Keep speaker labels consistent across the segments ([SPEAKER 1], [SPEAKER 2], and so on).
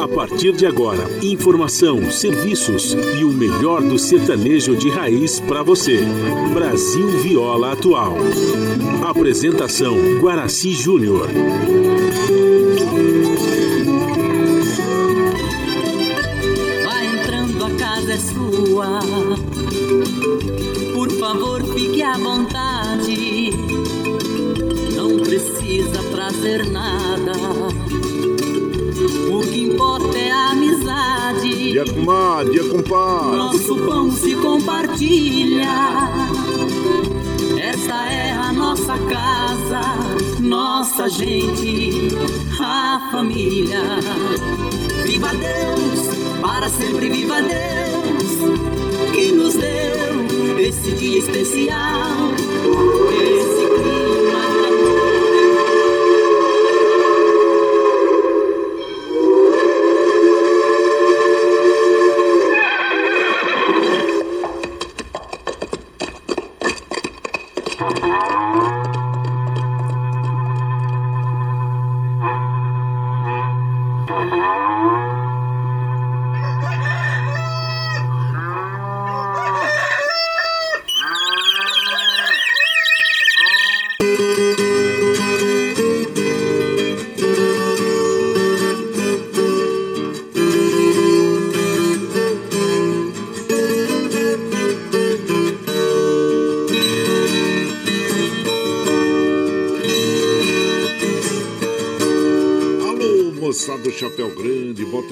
[SPEAKER 1] A partir de agora, informação, serviços e o melhor do sertanejo de raiz para você. Brasil Viola Atual. Apresentação Guaraci Júnior.
[SPEAKER 2] Dia comadre, compadre.
[SPEAKER 3] Nosso pão se compartilha. Esta é a nossa casa, nossa gente, a família. Viva Deus, para sempre viva Deus, que nos deu esse dia especial.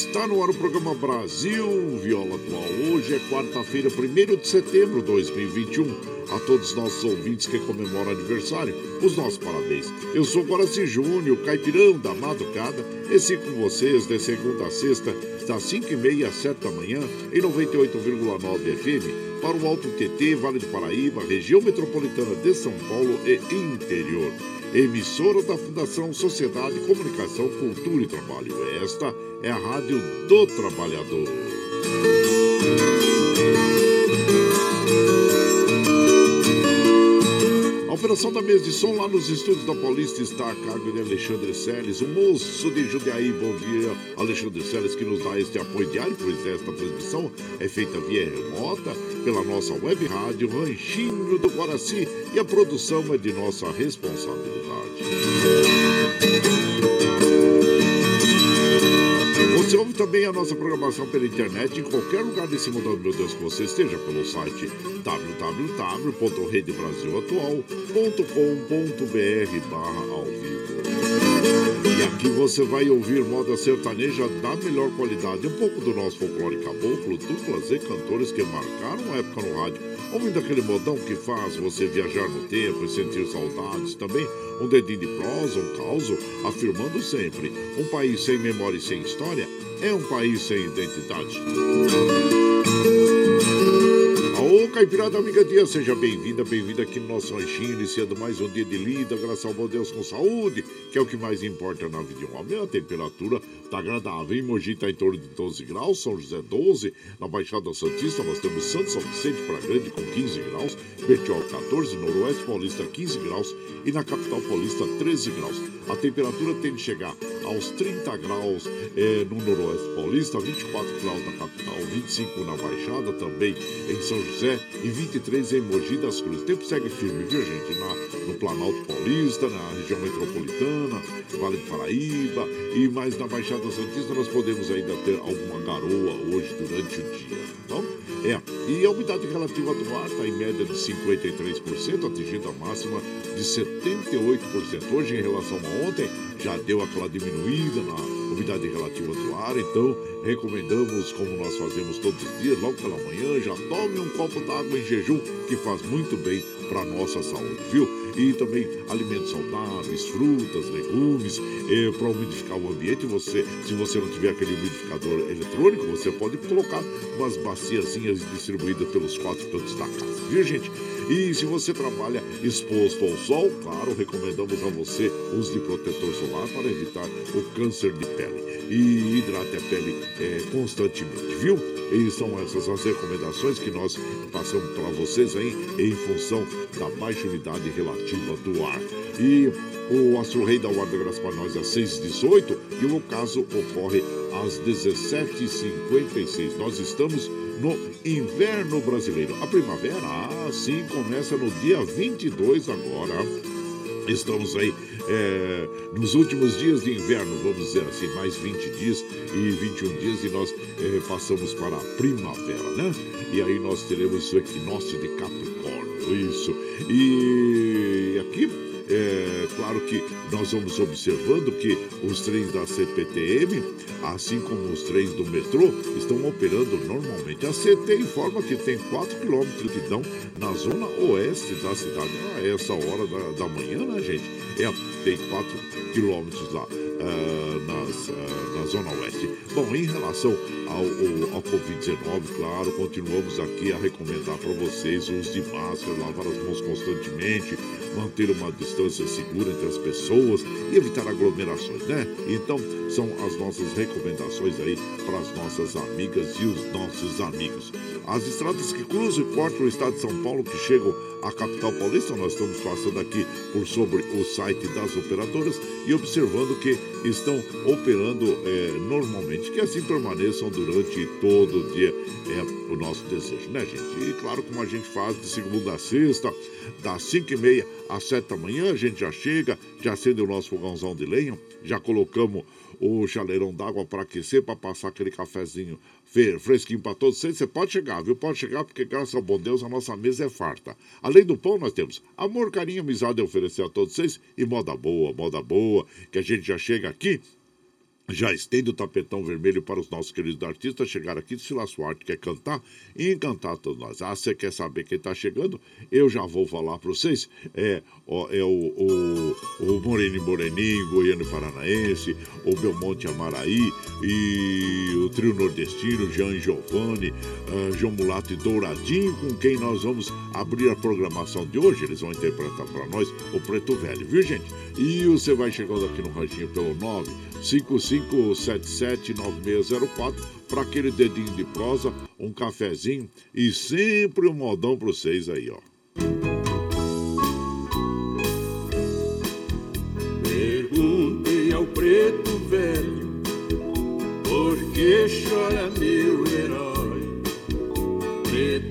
[SPEAKER 2] Está no ar o programa Brasil Viola Atual. Hoje é quarta-feira, 1 de setembro de 2021. A todos os nossos ouvintes que comemoram aniversário, os nossos parabéns. Eu sou Guaraci Júnior, caipirão da madrugada, e sigo com vocês de segunda a sexta, das 5h30 às 7 da manhã, em 98,9 FM, para o Alto TT, Vale do Paraíba, região metropolitana de São Paulo e interior emissora da Fundação Sociedade, Comunicação, Cultura e Trabalho. Esta é a Rádio do Trabalhador. Operação da mesa de som lá nos estúdios da Paulista está a cargo de Alexandre Seles, o moço de Judiaí. Bom dia, Alexandre Seles, que nos dá este apoio diário, pois esta transmissão é feita via remota pela nossa web rádio Ranchinho do Guaraci e a produção é de nossa responsabilidade. Você ouve também a nossa programação pela internet em qualquer lugar desse mundo, meu Deus, que você esteja pelo site www.redebrasilatual.com.br barra ao vivo. E aqui você vai ouvir moda sertaneja da melhor qualidade, um pouco do nosso folclore caboclo, duplas e cantores que marcaram a época no rádio, ouvindo aquele modão que faz você viajar no tempo e sentir saudades também, um dedinho de prosa, um caos, afirmando sempre, um país sem memória e sem história é um país sem identidade. Caipirada Amiga Dia, seja bem-vinda, bem-vinda aqui no nosso ranchinho, iniciando mais um dia de lida, graças ao bom Deus com saúde, que é o que mais importa na vida de um homem. A temperatura tá agradável, em Mogi tá em torno de 12 graus, São José 12, na Baixada Santista nós temos Santo São Vicente para Grande com 15 graus, Bertiol 14, Noroeste Paulista 15 graus e na Capital Paulista 13 graus. A temperatura tem de chegar aos 30 graus é, no Noroeste Paulista, 24 graus na capital, 25 na Baixada também em São José e 23 em Mogi das Cruzes. O tempo segue firme, viu gente? Na, no Planalto Paulista, na região metropolitana, Vale do Paraíba e mais na Baixada Santista nós podemos ainda ter alguma garoa hoje durante o dia. Então, É, e a umidade relativa do ar está em média de 53%, atingindo a máxima de 78%. Hoje, em relação a ontem, já deu aquela diminuída na umidade relativa do ar, então recomendamos, como nós fazemos todos os dias, logo pela manhã, já tome um copo d'água em jejum, que faz muito bem para nossa saúde, viu? E também alimentos saudáveis, frutas, legumes, para umidificar o ambiente. Você, se você não tiver aquele umidificador eletrônico, você pode colocar umas baciazinhas distribuídas pelos quatro cantos da casa, viu, gente? E se você trabalha exposto ao sol, claro, recomendamos a você uso de protetor solar para evitar o câncer de pele. E hidrate a pele é, constantemente, viu? E são essas as recomendações que nós passamos para vocês aí em função da baixa umidade relativa do ar. E o Astro Rei da Guarda Graça para nós às 6h18 e o caso ocorre às 17h56. Nós estamos no inverno brasileiro. A primavera, ah, sim, começa no dia 22 agora. Estamos aí é, nos últimos dias de inverno, vamos dizer assim, mais 20 dias e 21 dias, e nós é, passamos para a primavera, né? E aí nós teremos o equinócio de Capricórnio, isso. E aqui é claro que nós vamos observando que os trens da CPTM, assim como os trens do metrô, estão operando normalmente. A CT informa que tem 4 quilômetros de dão na zona oeste da cidade. A essa hora da, da manhã, né, gente? É, tem 4 quilômetros lá uh, nas, uh, na zona oeste. Bom, em relação ao, ao, ao Covid-19, claro, continuamos aqui a recomendar para vocês o uso de máscara, lavar as mãos constantemente, manter uma distância segura entre as pessoas e evitar aglomerações, né? Então, são as nossas recomendações aí para as nossas amigas e os nossos amigos. As estradas que cruzam e cortam o estado de São Paulo, que chegam à capital paulista, nós estamos passando aqui por sobre o site das operadoras e observando que estão operando é, normalmente, que assim permaneçam durante todo o dia. É o nosso desejo, né, gente? E claro, como a gente faz de segunda a sexta, das 5 e meia às 7 da manhã, a gente já chega, já acende o nosso fogãozão de lenha, já colocamos o chaleirão d'água para aquecer, para passar aquele cafezinho fresquinho para todos vocês. Você pode chegar, viu? Pode chegar, porque graças ao bom Deus a nossa mesa é farta. Além do pão, nós temos amor, carinho, amizade a oferecer a todos vocês e moda boa, moda boa, que a gente já chega aqui já estende o tapetão vermelho para os nossos queridos artistas chegar aqui, lá sua arte quer cantar e encantar todos nós. Ah, você quer saber quem está chegando? Eu já vou falar para vocês. É, é o, o, o Moreninho, Goiano Paranaense, o Belmonte Amaraí e o trio nordestino, Jean Giovanni, uh, João Mulato e Douradinho, com quem nós vamos abrir a programação de hoje. Eles vão interpretar para nós o Preto Velho, viu gente? E você vai chegando aqui no ranchinho pelo 955779604 para aquele dedinho de prosa, um cafezinho e sempre um modão para vocês aí, ó.
[SPEAKER 4] Preto velho por que chora meu herói. Preto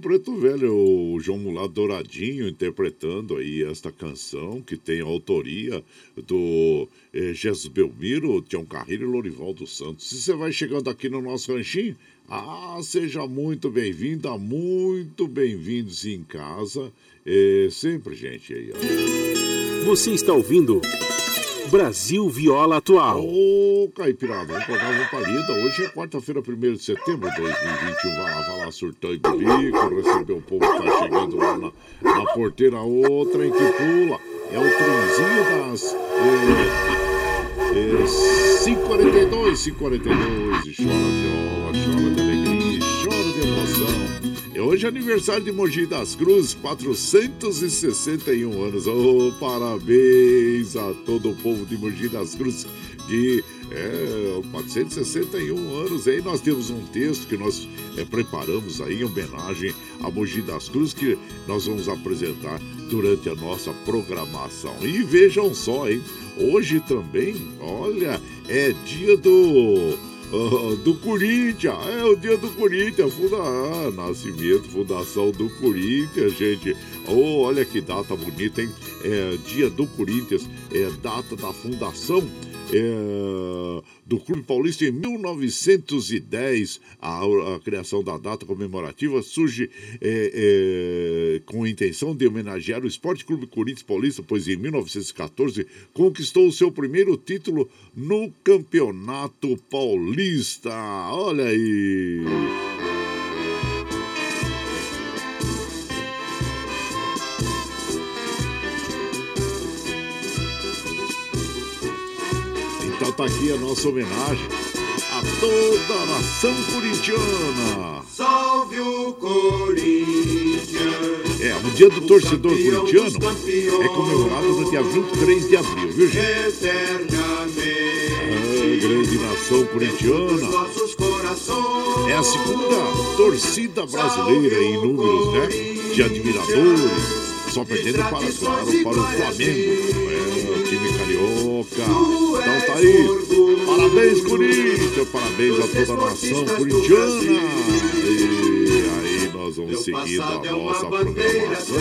[SPEAKER 4] Preto Velho, o
[SPEAKER 2] João Mulado Douradinho, interpretando aí esta canção que tem a autoria do eh, Jesus Belmiro, Tião Carreiro e Lorival dos Santos. Se você vai chegando aqui no nosso ranchinho, ah, seja muito bem-vinda, muito bem-vindos em casa. É, sempre, gente, aí, ó.
[SPEAKER 1] Você está ouvindo Brasil Viola Atual.
[SPEAKER 2] Ô, Caipirada, vamos pegar uma palida. Hoje é quarta-feira, 1 de setembro de 2021. Vai lá, vai lá, surtão e bilico, receber o povo que tá chegando lá na, na porteira. Outra em que pula. É o trenzinho das. É, 542, 542. E chora hoje é aniversário de Mogi das Cruzes, 461 anos. Oh, parabéns a todo o povo de Mogi das Cruzes, que é 461 anos. Aí nós temos um texto que nós é, preparamos aí em homenagem a Mogi das Cruzes, que nós vamos apresentar durante a nossa programação. E vejam só, hein? Hoje também, olha, é dia do ah, do Corinthians. É o dia do Corinthians. Funda... Ah, nascimento, fundação do Corinthians, gente. Oh, olha que data bonita, hein? É dia do Corinthians, é data da fundação. É, do Clube Paulista em 1910. A, a, criação da data comemorativa surge é, é, com a intenção de homenagear o Esporte Clube Corinthians Paulista, pois em 1914 conquistou o seu primeiro título no Campeonato Paulista. Olha aí! Então tá aqui a nossa homenagem a toda a nação corintiana.
[SPEAKER 4] Salve o Corinthians!
[SPEAKER 2] É, o dia do torcedor corintiano é comemorado no dia 23 de abril, viu, gente?
[SPEAKER 4] Eternamente.
[SPEAKER 2] É, grande nação corintiana. É a segunda torcida brasileira em números, né? De admiradores. Só perdendo para, claro, para o Flamengo. É, o time carioca. Então tá aí. Parabéns, Corinthians. Parabéns a toda a nação corintiana. Nós vamos seguindo a nossa programação.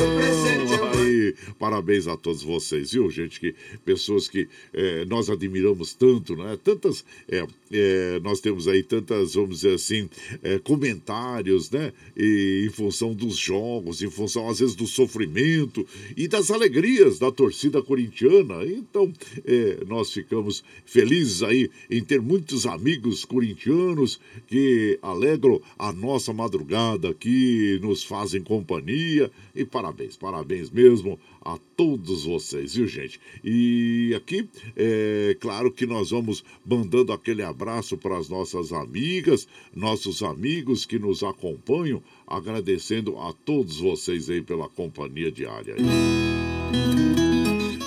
[SPEAKER 2] Aí, parabéns a todos vocês, viu, gente? Que, pessoas que eh, nós admiramos tanto, né? Tantas. eh, eh, nós temos aí tantas, vamos dizer assim, eh, comentários, né? E, em função dos jogos, em função, às vezes, do sofrimento e das alegrias da torcida corintiana. Então, nós ficamos felizes aí em ter muitos amigos corintianos que alegram a nossa madrugada aqui, nos fazem companhia. E parabéns, parabéns mesmo a todos vocês, viu, gente? E aqui, é claro que nós vamos mandando aquele abraço para as nossas amigas, nossos amigos que nos acompanham, agradecendo a todos vocês aí pela companhia diária.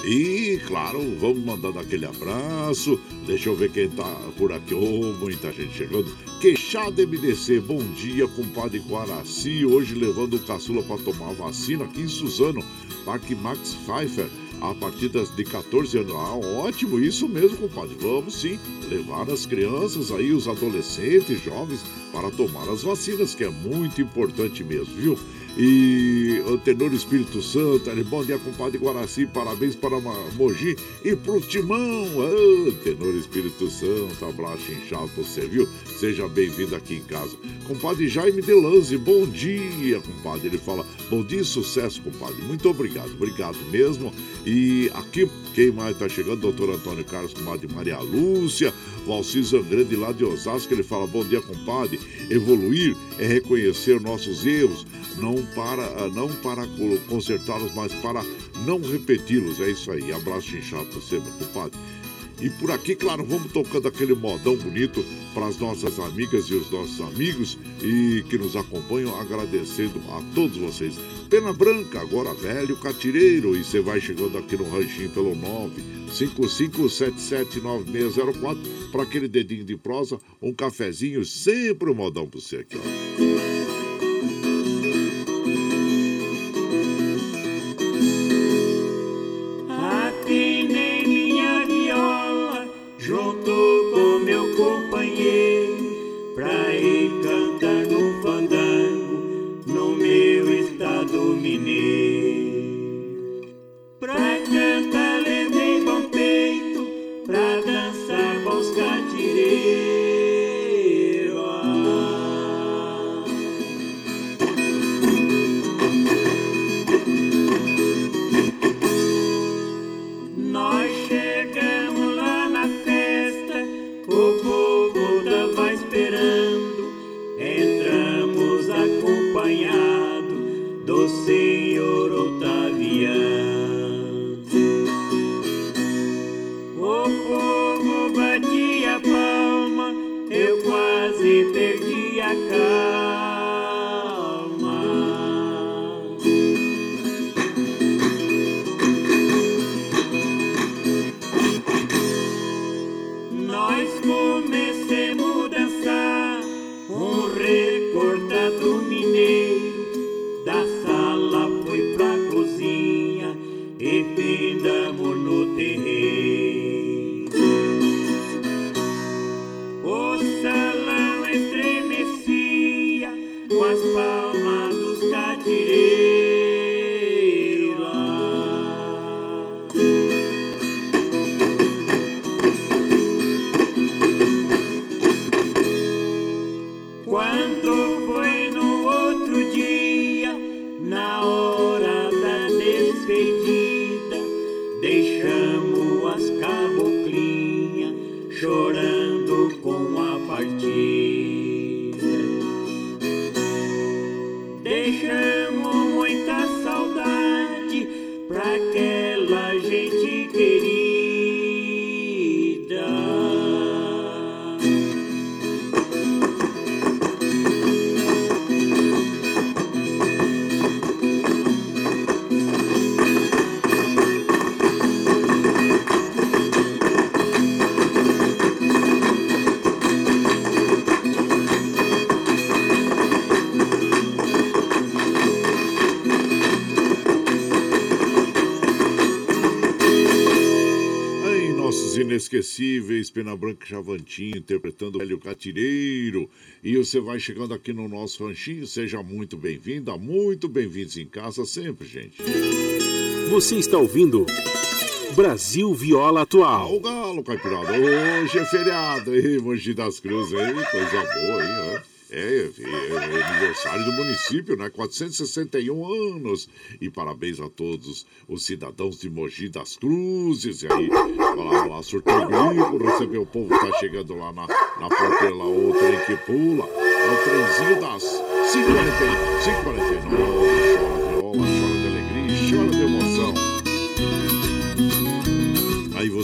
[SPEAKER 2] E, claro, vamos mandando aquele abraço. Deixa eu ver quem tá por aqui. Oh, muita gente chegando. Queixada MDC, bom dia, compadre Guaraci. Hoje levando o caçula para tomar vacina aqui em Suzano. Parque Max Pfeiffer. A partir das, de 14 anos. Ah, ótimo, isso mesmo, compadre. Vamos sim levar as crianças aí, os adolescentes, jovens, para tomar as vacinas, que é muito importante mesmo, viu? E o Tenor Espírito Santo. Bom dia, compadre Guaraci, parabéns para Mogi e pro Timão. Oh, Tenor Espírito Santo, abraço inchado você, viu? Seja bem-vindo aqui em casa. Compadre Jaime Delanze, bom dia, compadre. Ele fala, bom dia sucesso, compadre. Muito obrigado, obrigado mesmo. E aqui, quem mais tá chegando? Doutor Antônio Carlos, compadre Maria Lúcia, Valci Zangrande lá de Osasco. Ele fala, bom dia, compadre. Evoluir é reconhecer nossos erros, não para, não para consertá-los, mas para não repeti-los. É isso aí. Abraço inchado você, meu compadre. E por aqui, claro, vamos tocando aquele modão bonito para as nossas amigas e os nossos amigos e que nos acompanham, agradecendo a todos vocês. Pena Branca, agora velho catireiro, e você vai chegando aqui no ranchinho pelo 955779604 para aquele dedinho de prosa, um cafezinho, sempre um modão para você aqui, ó. right, inesquecíveis, Pena Branca Chavantinho, interpretando o Hélio Catireiro. E você vai chegando aqui no nosso ranchinho, seja muito bem-vinda, muito bem-vindos em casa sempre, gente.
[SPEAKER 1] Você está ouvindo Brasil Viola Atual.
[SPEAKER 2] Ah, o Galo, Caipirada, hoje é feriado, aí, Mogi das Cruzes, aí, coisa boa, hein, ó. É, é, é, aniversário do município, né? 461 anos. E parabéns a todos os cidadãos de Mogi das Cruzes. E aí, olha lá, olha lá, surtou gringo, recebeu o povo, tá chegando lá na, na fronteira, lá, o trem que pula. É o trenzinho das 5h49.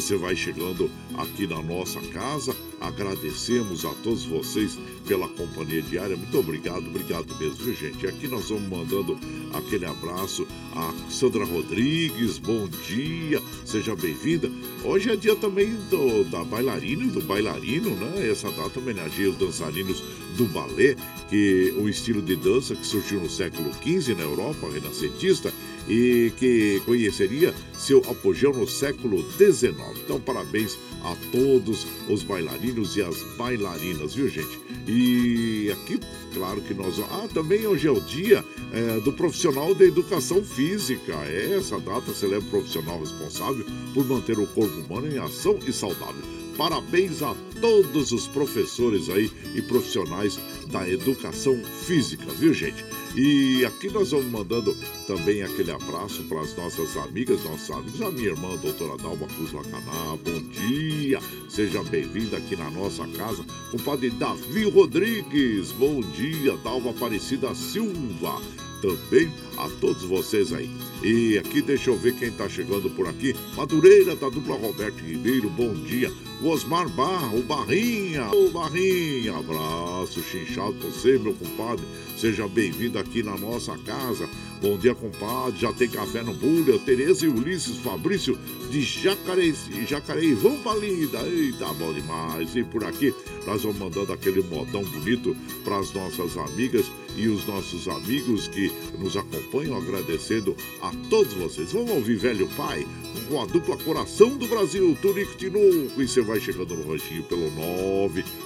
[SPEAKER 2] Você vai chegando aqui na nossa casa Agradecemos a todos vocês pela companhia diária. Muito obrigado, obrigado mesmo, viu, gente? Aqui nós vamos mandando aquele abraço a Sandra Rodrigues, bom dia, seja bem-vinda. Hoje é dia também do, da bailarina e do bailarino, né? Essa data homenageia os dançarinos do balé, que o estilo de dança que surgiu no século XV na Europa renascentista e que conheceria seu apogeu no século XIX. Então, parabéns a todos os bailarinos e as bailarinas, viu, gente? E aqui, claro que nós. Ah, também hoje é o dia é, do profissional da educação física. É, essa data celebra o profissional responsável por manter o corpo humano em ação e saudável. Parabéns a todos os professores aí e profissionais da educação física, viu, gente? E aqui nós vamos mandando também aquele abraço para as nossas amigas, nossos amigos, a minha irmã, a doutora Dalma Cruz Lacaná. Bom dia, seja bem-vinda aqui na nossa casa. O padre Davi Rodrigues, bom dia, Dalma Aparecida Silva também a todos vocês aí. E aqui deixa eu ver quem está chegando por aqui. Madureira da dupla Roberto Ribeiro, bom dia. Osmar Barra, o Barrinha, o Barrinha. Abraço, chinchado você, meu compadre. Seja bem-vindo aqui na nossa casa. Bom dia, compadre. Já tem café no Bulha. Tereza e Ulisses Fabrício de Jacareí, Jacareí. Vamos pra linda. Eita, bom demais. E por aqui nós vamos mandando aquele modão bonito para as nossas amigas e os nossos amigos que nos acompanham, agradecendo a todos vocês. Vamos ouvir Velho Pai com a dupla Coração do Brasil, Tunico Tinoco. E você vai chegando no ranchinho pelo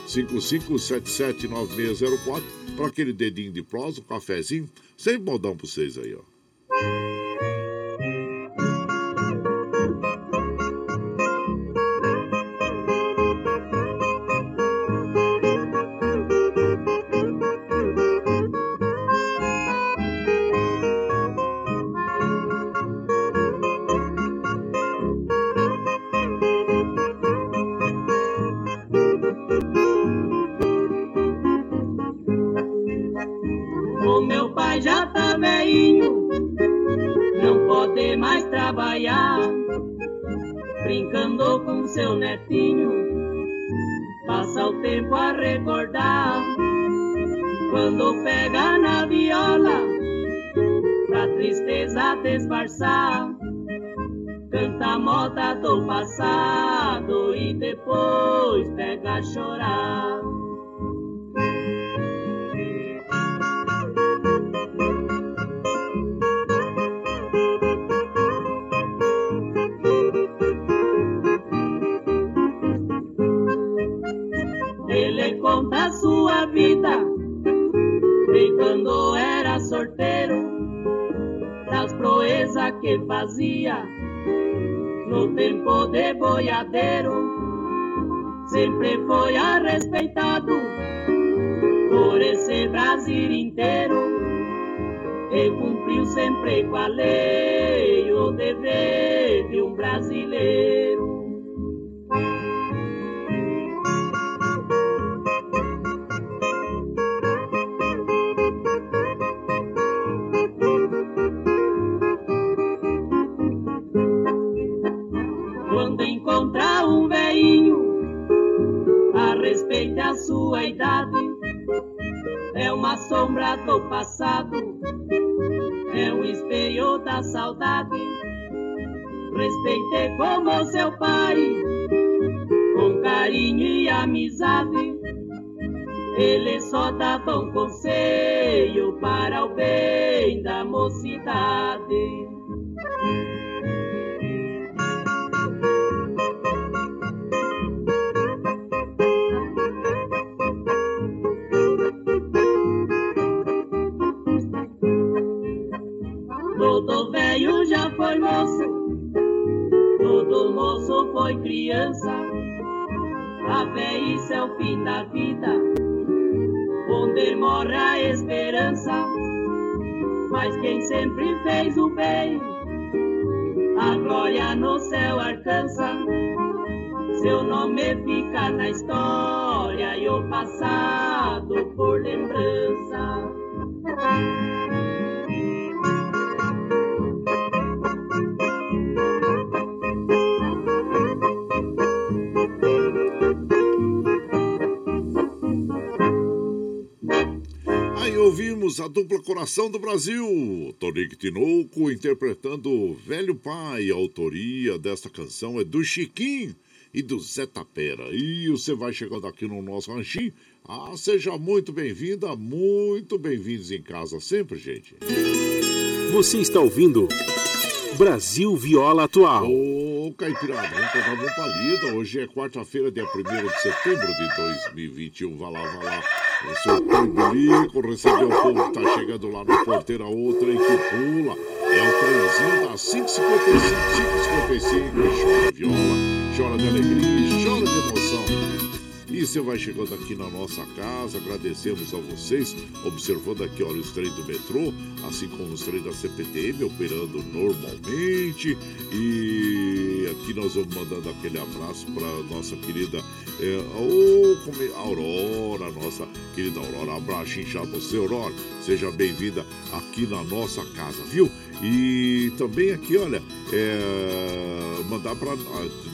[SPEAKER 2] 955779604 para aquele dedinho de prosa, um cafezinho Sempre modão pra vocês aí, ó.
[SPEAKER 5] Chorar. Sua vida, bem quando era sorteiro, das proezas que fazia no tempo de boiadeiro, por Brasil inteiro e cumpriu sempre com a lei o dever de um brasileiro. Sombra do passado, é um espelho da saudade. Respeite como seu pai, com carinho e amizade. Ele só dá bom conselho para o bem da mocidade. Mas quem sempre fez o bem, a glória no céu alcança. Seu nome fica na história e o passado por lembrança.
[SPEAKER 2] Dupla Coração do Brasil, Tonique Tinoco interpretando Velho Pai. A autoria desta canção é do Chiquinho e do Zé Tapera. E você vai chegando aqui no nosso ranchinho Ah, seja muito bem-vinda, muito bem-vindos em casa sempre, gente.
[SPEAKER 1] Você está ouvindo Brasil Viola Atual.
[SPEAKER 2] Ô, Caipirada, vamos pegar uma palida. Hoje é quarta-feira, dia 1 de setembro de 2021. Vai lá, vai lá. O seu Bilico recebeu o povo que tá chegando lá no porteiro, a outra aí que pula. É o trenzinho da 555, 555. Chora viola, chora de alegria, chora de emoção. E você vai chegando aqui na nossa casa, agradecemos a vocês, observando aqui, olha, os trens do metrô, assim como os trens da CPTM operando normalmente. E aqui nós vamos mandando aquele abraço para nossa querida é, oh, Aurora, nossa querida Aurora. Abraço inchado você, Aurora. Seja bem-vinda aqui na nossa casa, viu? E também aqui, olha, é, mandar para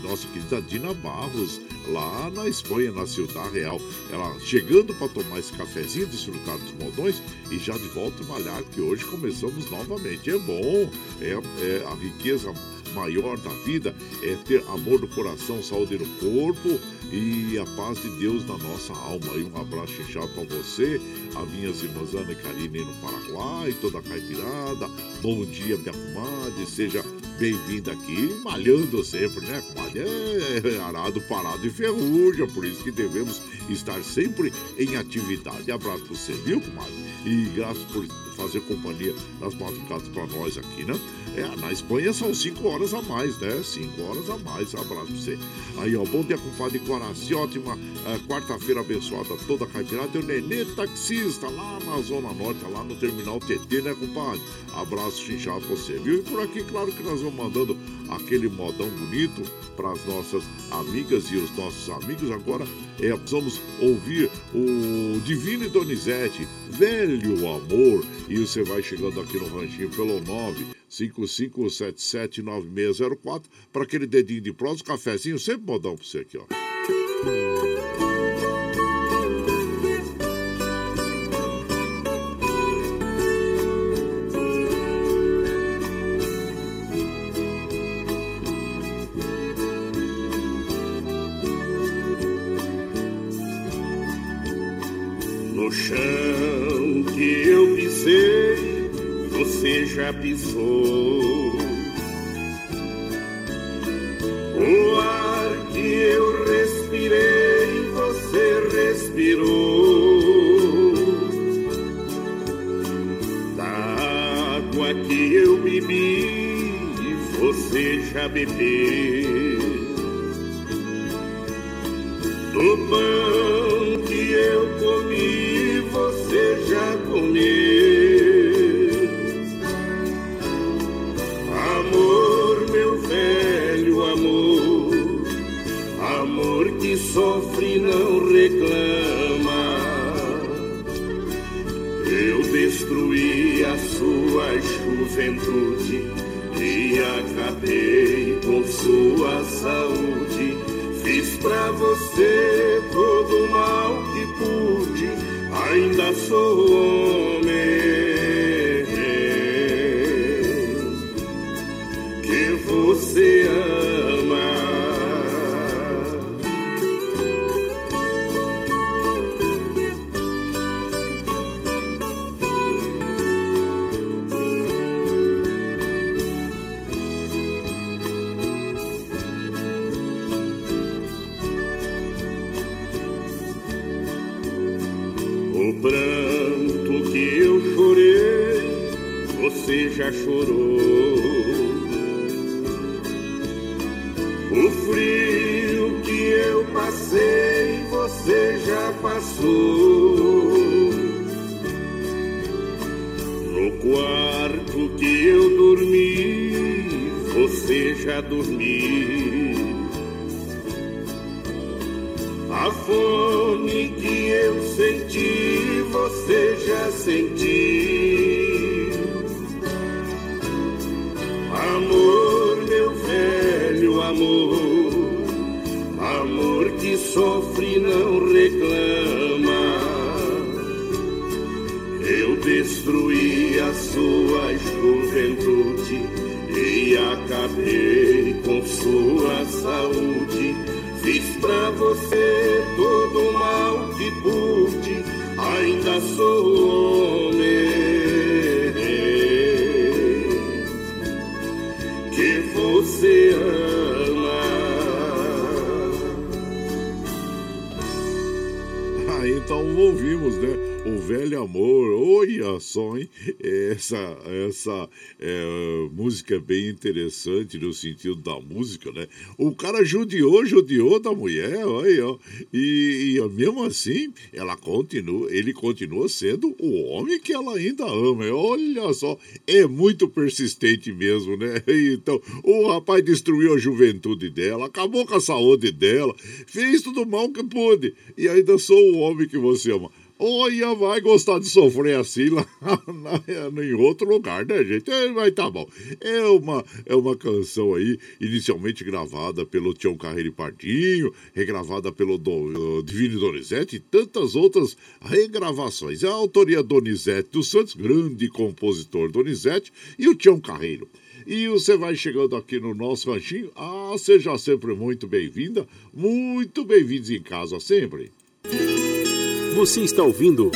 [SPEAKER 2] nossa querida Dina Barros, lá na Espanha, na Ciudad Real. Ela chegando para tomar esse cafezinho, desfrutar dos modões e já de volta malhar, que hoje começamos novamente. É bom, é, é a riqueza maior da vida é ter amor no coração, saúde no corpo e a paz de Deus na nossa alma. E um abraço inchado para você, a minhas irmãs Ana e Karine no Paraguai, toda a caipirada. Bom dia, minha comadre, seja bem-vinda aqui, malhando sempre, né, comadre? É arado, parado e ferrugem, por isso que devemos estar sempre em atividade. Abraço para você, viu, comadre? E graças por fazer companhia nas madrugadas para nós aqui, né? É, na Espanha são 5 horas a mais, né? 5 horas a mais. Abraço pra você. Aí, ó, bom dia, compadre Guaraci. Ótima uh, quarta-feira abençoada toda caipirada. E o Nenê Taxista, lá na Zona Norte, lá no Terminal TT, né, compadre? Abraço chinchado pra você, viu? E por aqui, claro que nós vamos mandando aquele modão bonito para as nossas amigas e os nossos amigos. Agora, é, vamos ouvir o Divino Donizete, Velho Amor. E você vai chegando aqui no ranchinho pelo 955779604 para aquele dedinho de prosa, cafezinho, sempre modão para você aqui, ó.
[SPEAKER 4] Chão que eu pisei, você já pisou. O ar que eu respirei, você respirou. Da água que eu bebi, você já bebeu. Do pão que eu sofre não reclama. Eu destruí a sua juventude e acabei com sua saúde. Fiz pra você todo o mal que pude, ainda sou homem.
[SPEAKER 2] Essa, essa é, música é bem interessante no sentido da música, né? O cara judiou, judiou da mulher, olha, ó. E, e mesmo assim, ela continua, ele continua sendo o homem que ela ainda ama. Olha só, é muito persistente mesmo, né? Então, o rapaz destruiu a juventude dela, acabou com a saúde dela, fez tudo mal que pôde, e ainda sou o homem que você ama. Olha, vai gostar de sofrer assim lá em outro lugar, né, gente? É, mas tá bom. É uma, é uma canção aí, inicialmente gravada pelo Tião Carreiro Pardinho, regravada pelo do, uh, Divino Donizete e tantas outras regravações. É a autoria Donizete dos Santos, grande compositor Donizete, e o Tião Carreiro. E você vai chegando aqui no nosso ranchinho. Ah, seja sempre muito bem-vinda, muito bem-vindos em casa sempre.
[SPEAKER 1] Você está ouvindo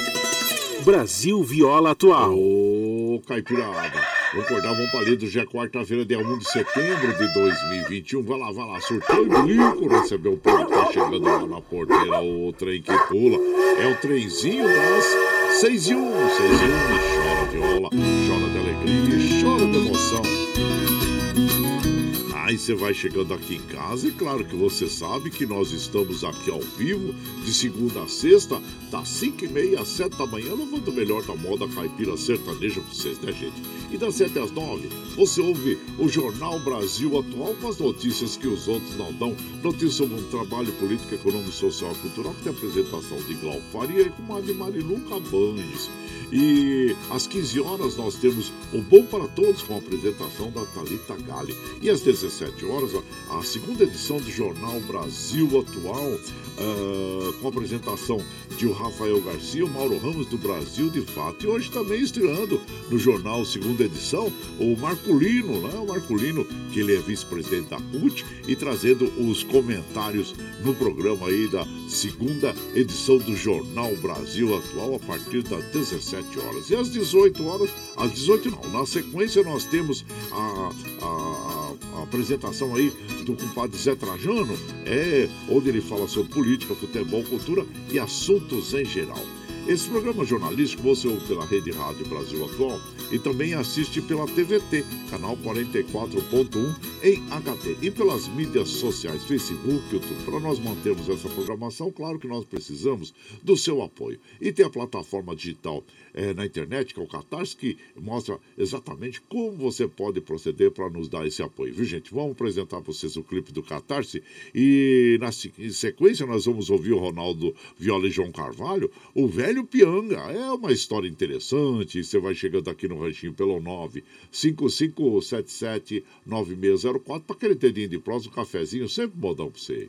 [SPEAKER 1] Brasil Viola Atual.
[SPEAKER 2] Ô, Caipirada. Vamos acordar, vamos para do dia quarta-feira, dia 1 de setembro de 2021. Vai lá, vai lá, surtou e brinco, receber o povo que tá chegando lá na porteira, o trem que pula. É o trenzinho das 6 e 1, 6 e 1, e chora viola, chora de alegria, chora de emoção. Aí você vai chegando aqui em casa e claro que você sabe que nós estamos aqui ao vivo, de segunda a sexta, das 5 e meia às 7 da manhã, levando o melhor da moda caipira sertaneja pra vocês, né, gente? E das 7 às 9, você ouve o Jornal Brasil Atual com as notícias que os outros não dão. Notícias sobre um trabalho político, econômico, social e cultural, que tem apresentação de Glau Faria e com a de Marilu Cabanes. E às 15 horas nós temos o Bom para Todos com a apresentação da Talita Gale. E às 17 horas, a segunda edição do Jornal Brasil Atual, uh, com a apresentação de o Rafael Garcia, o Mauro Ramos do Brasil de Fato. E hoje também estreando no jornal segunda edição, o Marculino, né? O Marculino, que ele é vice-presidente da CUT, e trazendo os comentários no programa aí da segunda edição do Jornal Brasil Atual, a partir das 17 horas. E às 18 horas, às 18 não, na sequência nós temos a, a, a apresentação aí do compadre Zé Trajano, é, onde ele fala sobre política, futebol, cultura e assuntos em geral. Esse programa jornalístico você ouve pela Rede Rádio Brasil Atual e também assiste pela TVT, canal 44.1 em HD e pelas mídias sociais, Facebook, YouTube. Para nós mantermos essa programação, claro que nós precisamos do seu apoio. E tem a plataforma digital é, na internet, que é o Catarse, que mostra exatamente como você pode proceder para nos dar esse apoio. Viu, gente? Vamos apresentar para vocês o clipe do Catarse e na sequência nós vamos ouvir o Ronaldo Viola e João Carvalho, o velho Pianga. É uma história interessante. Você vai chegando aqui no ranchinho pelo 955779604 para aquele dedinho de prosa, um cafezinho, sempre modão para você.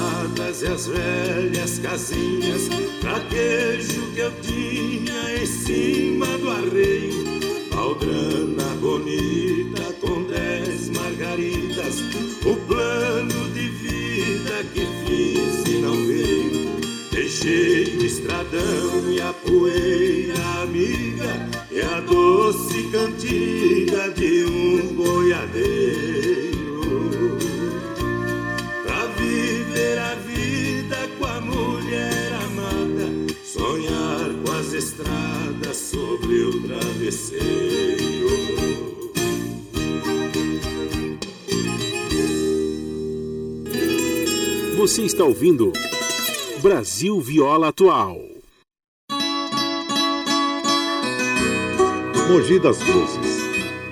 [SPEAKER 4] Estradas e as velhas casinhas, traquejo que eu tinha em cima do arreio. Aldrana bonita com dez margaridas, o plano de vida que fiz e não veio Deixei o estradão e a poeira amiga E a doce cantiga de um boiadeiro
[SPEAKER 1] Você está ouvindo Brasil Viola Atual.
[SPEAKER 2] Mogi das Cruzes.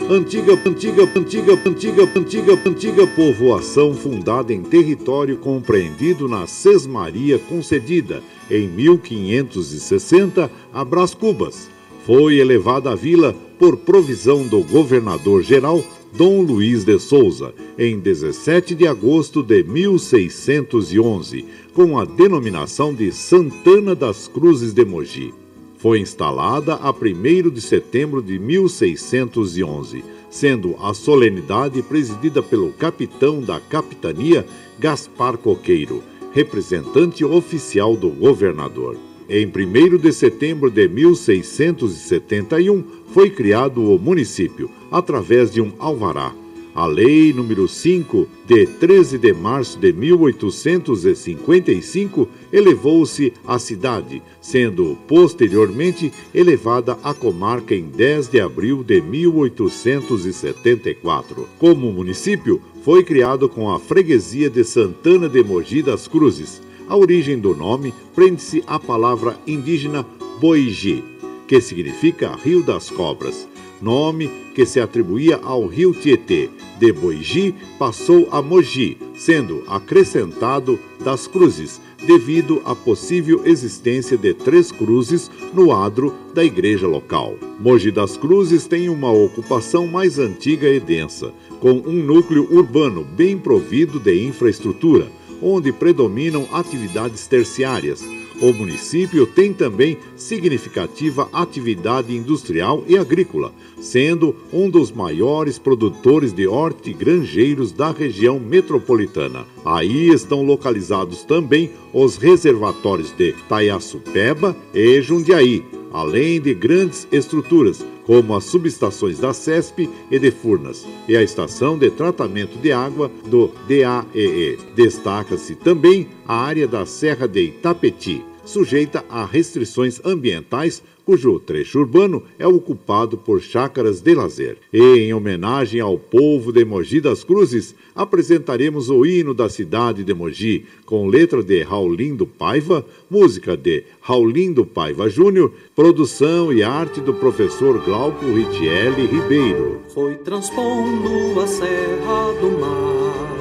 [SPEAKER 2] Antiga, antiga, antiga, antiga, antiga, antiga povoação fundada em território compreendido na Sesmaria concedida em 1560 a Brás Cubas. Foi elevada à vila por provisão do governador-geral Dom Luiz de Souza, em 17 de agosto de 1611, com a denominação de Santana das Cruzes de Mogi. Foi instalada a 1 de setembro de 1611, sendo a solenidade presidida pelo capitão da capitania, Gaspar Coqueiro, representante oficial do governador. Em 1 de setembro de 1671, foi criado o município, através de um alvará. A Lei número 5, de 13 de março de 1855, elevou-se à cidade, sendo posteriormente elevada à comarca em 10 de abril de 1874. Como município, foi criado com a freguesia de Santana de Mogi das Cruzes, a origem do nome prende-se à palavra indígena Boigi, que significa Rio das Cobras, nome que se atribuía ao rio Tietê. De Boigi passou a Mogi, sendo acrescentado das Cruzes, devido à possível existência de três cruzes no adro da igreja local. Mogi das Cruzes tem uma ocupação mais antiga e densa, com um núcleo urbano bem provido de infraestrutura onde predominam atividades terciárias. O município tem também significativa atividade industrial e agrícola, sendo um dos maiores produtores de hortigranjeiros da região metropolitana. Aí estão localizados também os reservatórios de Taiaçupeba e Jundiaí, além de grandes estruturas como as subestações da CESP e de Furnas, e a estação de tratamento de água do DAEE. Destaca-se também a área da Serra de Itapeti, sujeita a restrições ambientais cujo trecho urbano é ocupado por chácaras de lazer. E, em homenagem ao povo de Mogi das Cruzes, apresentaremos o hino da cidade de Mogi, com letra de Raulindo Paiva, música de Raulindo Paiva Júnior, produção e arte do professor Glauco Ritielli Ribeiro.
[SPEAKER 6] Foi transpondo a serra do mar,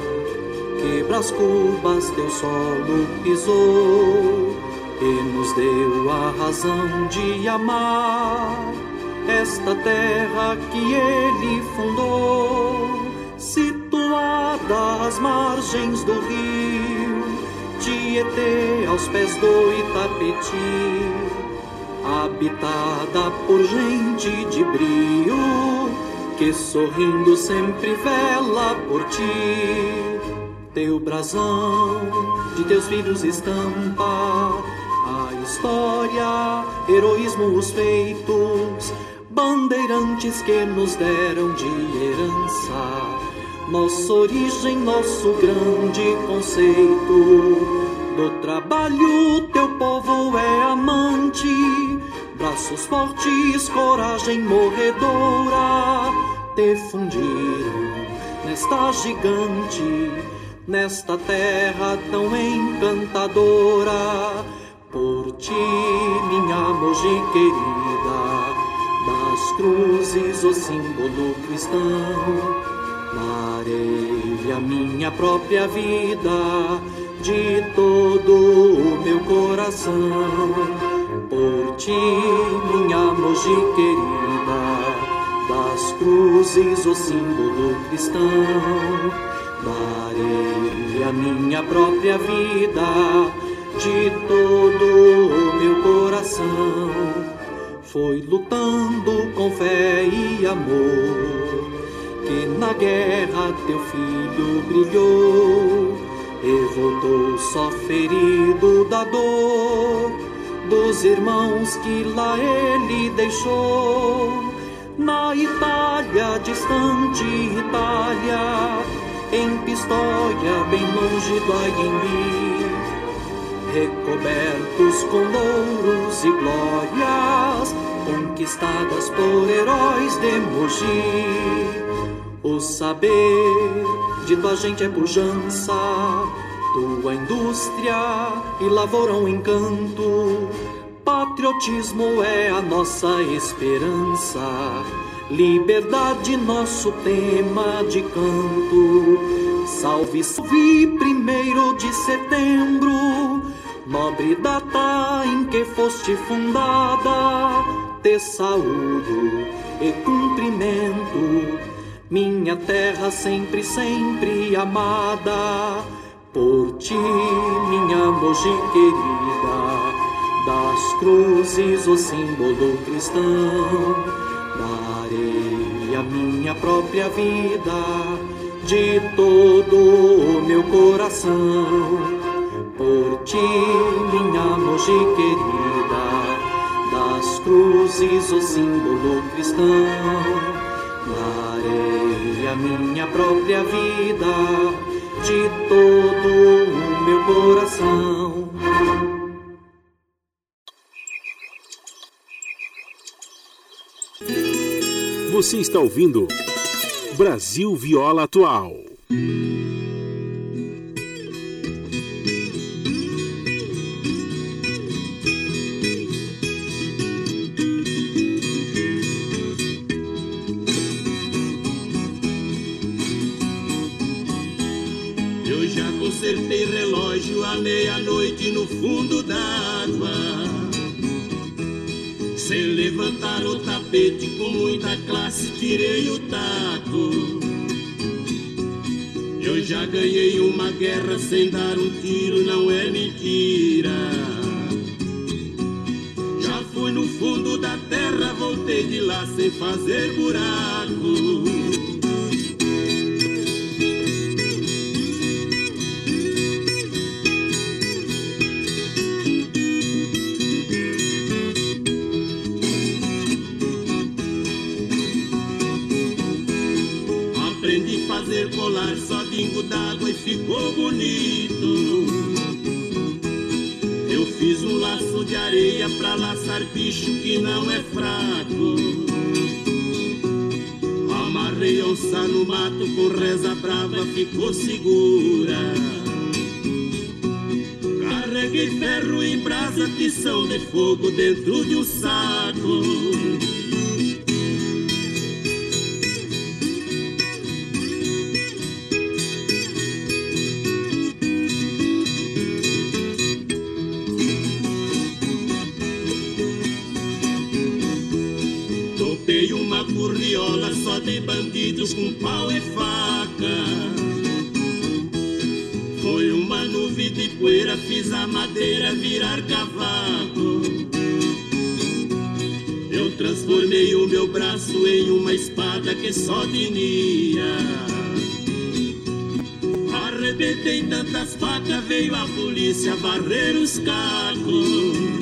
[SPEAKER 6] que pras cubas teu solo pisou e nos deu a razão de amar esta terra que ele fundou, situada às margens do rio Tietê, aos pés do Itapetí, habitada por gente de brio que sorrindo sempre vela por ti. Teu brasão de teus filhos estampa história, heroísmo, os feitos, bandeirantes que nos deram de herança. Nossa origem, nosso grande conceito. Do trabalho, teu povo é amante, braços fortes, coragem morredora, te fundiram nesta gigante, nesta terra tão encantadora por ti, minha Mogi querida, das cruzes o símbolo cristão, na areia minha própria vida, de todo o meu coração. Por ti, minha Mogi querida, das cruzes o símbolo cristão, na areia minha própria vida de todo o meu coração. Foi lutando com fé e amor que na guerra teu filho brilhou e voltou só ferido da dor dos irmãos que lá ele deixou. Na Itália, distante Itália, em Pistoia, bem longe do Aguimbi recobertos com louros e glórias, conquistadas por heróis de Mogi. O saber de tua gente é pujança, tua indústria e lavoura um encanto. Patriotismo é a nossa esperança, liberdade nosso tema de canto. Salve, salve, primeiro de setembro. Nobre data em que foste fundada, te saúdo e cumprimento, minha terra sempre, sempre amada. Por ti, minha Mogi querida, das cruzes o símbolo cristão, darei a minha própria vida de todo o meu coração por ti, minha Mogi querida, das cruzes o símbolo cristão. Darei a minha própria vida de todo o meu coração.
[SPEAKER 1] Você está ouvindo Brasil Viola Atual.
[SPEAKER 4] Consertei relógio à meia-noite no fundo d'água. Sem levantar o tapete, com muita classe tirei o taco. Eu já ganhei uma guerra sem dar um tiro, não é mentira. Já fui no fundo da terra, voltei de lá sem fazer buraco. Pingo d'água e ficou bonito. Eu fiz um laço
[SPEAKER 7] de areia pra laçar bicho que não é fraco. Amarrei onça no mato com reza brava, ficou segura. Carreguei ferro em brasa, tição de fogo dentro de um saco. Pau e faca. Foi uma nuvem de poeira, fiz a madeira virar cavaco. Eu transformei o meu braço em uma espada que só tinha. Arrebentei tantas facas, veio a polícia barrer os cacos.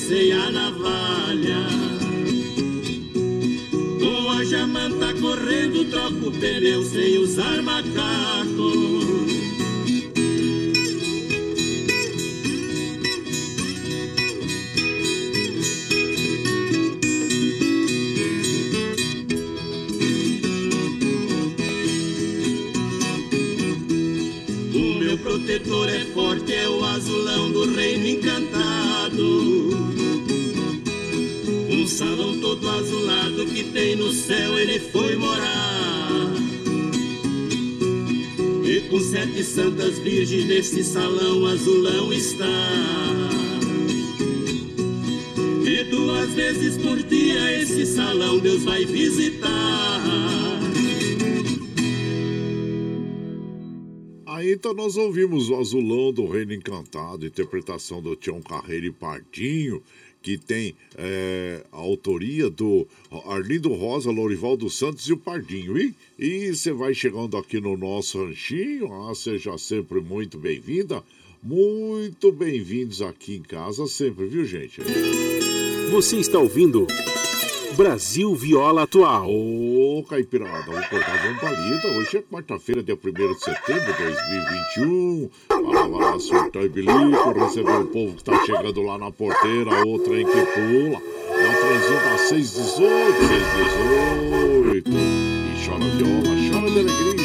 [SPEAKER 7] Sem a navalha. Com a jamanta correndo, troco o pneu sem usar macaco. Azulão do Reino Encantado,
[SPEAKER 2] interpretação do Tião Carreiro e Pardinho, que tem é, a autoria do Arlindo Rosa, Lorival dos Santos e o Pardinho. E você vai chegando aqui no nosso ranchinho, ah, seja sempre muito bem-vinda, muito bem-vindos aqui em casa sempre, viu gente?
[SPEAKER 1] Você está ouvindo Brasil Viola Atual.
[SPEAKER 2] Ô, Caipirada, vamos cortar a palida. Hoje é quarta-feira, dia 1 de setembro de 2021. Para lá, surtar e bilico, receber o povo que está chegando lá na porteira, o trem que pula. É o trenzinho da 618, 618. E chora viola, chora de alegria,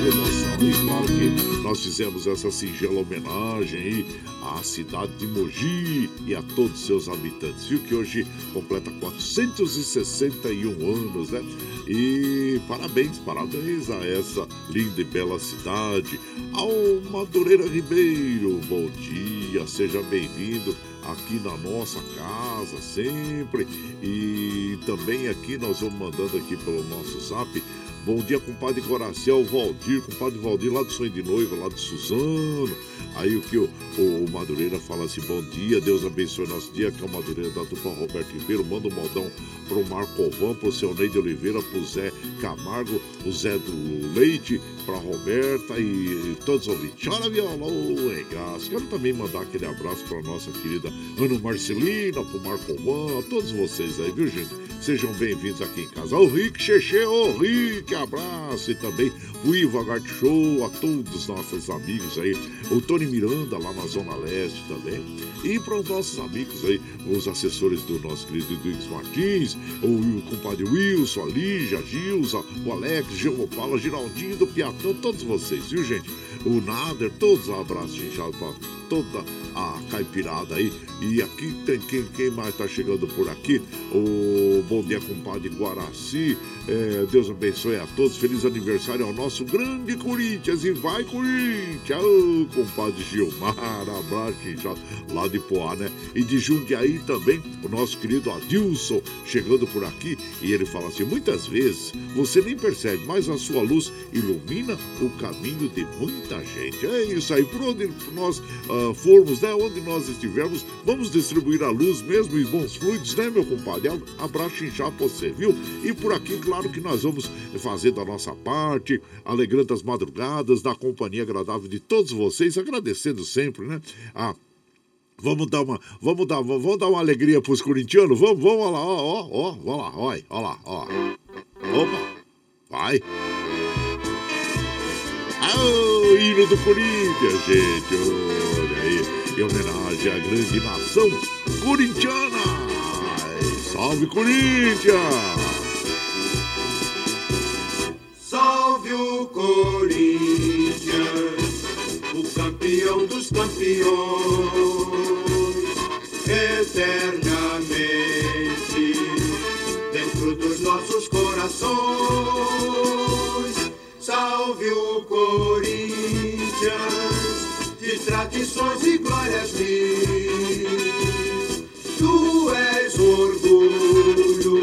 [SPEAKER 2] de emoção. E claro que nós fizemos essa singela homenagem aí à cidade de Mogi e a todos seus habitantes, viu? Que hoje completa 461 anos, né? E parabéns, parabéns a essa linda e bela cidade. Ao Madureira Ribeiro, bom dia, seja bem-vindo aqui na nossa casa sempre. E também aqui nós vamos mandando aqui pelo nosso zap Bom dia, compadre Coracel, Valdir, compadre Valdir, lá do Sonho de Noiva, lá de Suzano. Aí o que o, o, o, Madureira fala assim: bom dia, Deus abençoe nosso dia, que é o Madureira da dupla Roberto Ribeiro. Manda um modão pro Marco Ovan, pro seu Neide Oliveira, pro Zé Camargo, o Zé do Leite, pra Roberta e todos os ouvintes. Chora viola, ô, é graça. Quero também mandar aquele abraço pra nossa querida Ana Marcelina, pro Marco Ovan, a todos vocês aí, viu, gente? Sejam bem-vindos aqui em casa. O Rick Cheche, ô Rick, abraço. E também o Ivo Agart Show, a todos os nossos amigos aí. O Tony Miranda lá na Zona Leste também. E para os nossos amigos aí, os assessores do nosso querido Edwix Martins, o, o compadre Wilson, a Lígia, a Gilza, o Alex, Geopala, Giraldinho do Piatão, todos vocês, viu gente? O Nader, todos um abraços inchado para toda a caipirada aí. E aqui tem quem, quem mais tá chegando por aqui? O Bom Dia Compadre Guaraci. É, Deus abençoe a todos. Feliz aniversário ao nosso grande Corinthians. E vai, Corinthians! Ô, compadre Gilmar, abraço lá de Poá, né? E de Jundiaí também, o nosso querido Adilson chegando por aqui. E ele fala assim: muitas vezes você nem percebe, mas a sua luz ilumina o caminho de muitos vida, gente. É isso aí. Por onde nós uh, formos, né? Onde nós estivermos, vamos distribuir a luz mesmo e bons fluidos, né, meu compadre? Abraço inchar pra você, viu? E por aqui, claro que nós vamos fazendo a nossa parte, alegrando as madrugadas, da companhia agradável de todos vocês, agradecendo sempre, né? A Vamos dar uma, vamos dar, vamos dar uma alegria pros corintianos? Vamos, vamos lá, ó, ó, ó, vamos lá, ó, ó lá, ó. Opa, vai. Ah, do Corinthians, gente, olha aí, em homenagem à grande nação corintiana. Salve, Corinthians!
[SPEAKER 8] Salve o Corinthians! o campeão dos campeões, eternamente dentro dos nossos corações. Salve o Corinthians, de tradições e glórias mil. Tu és orgulho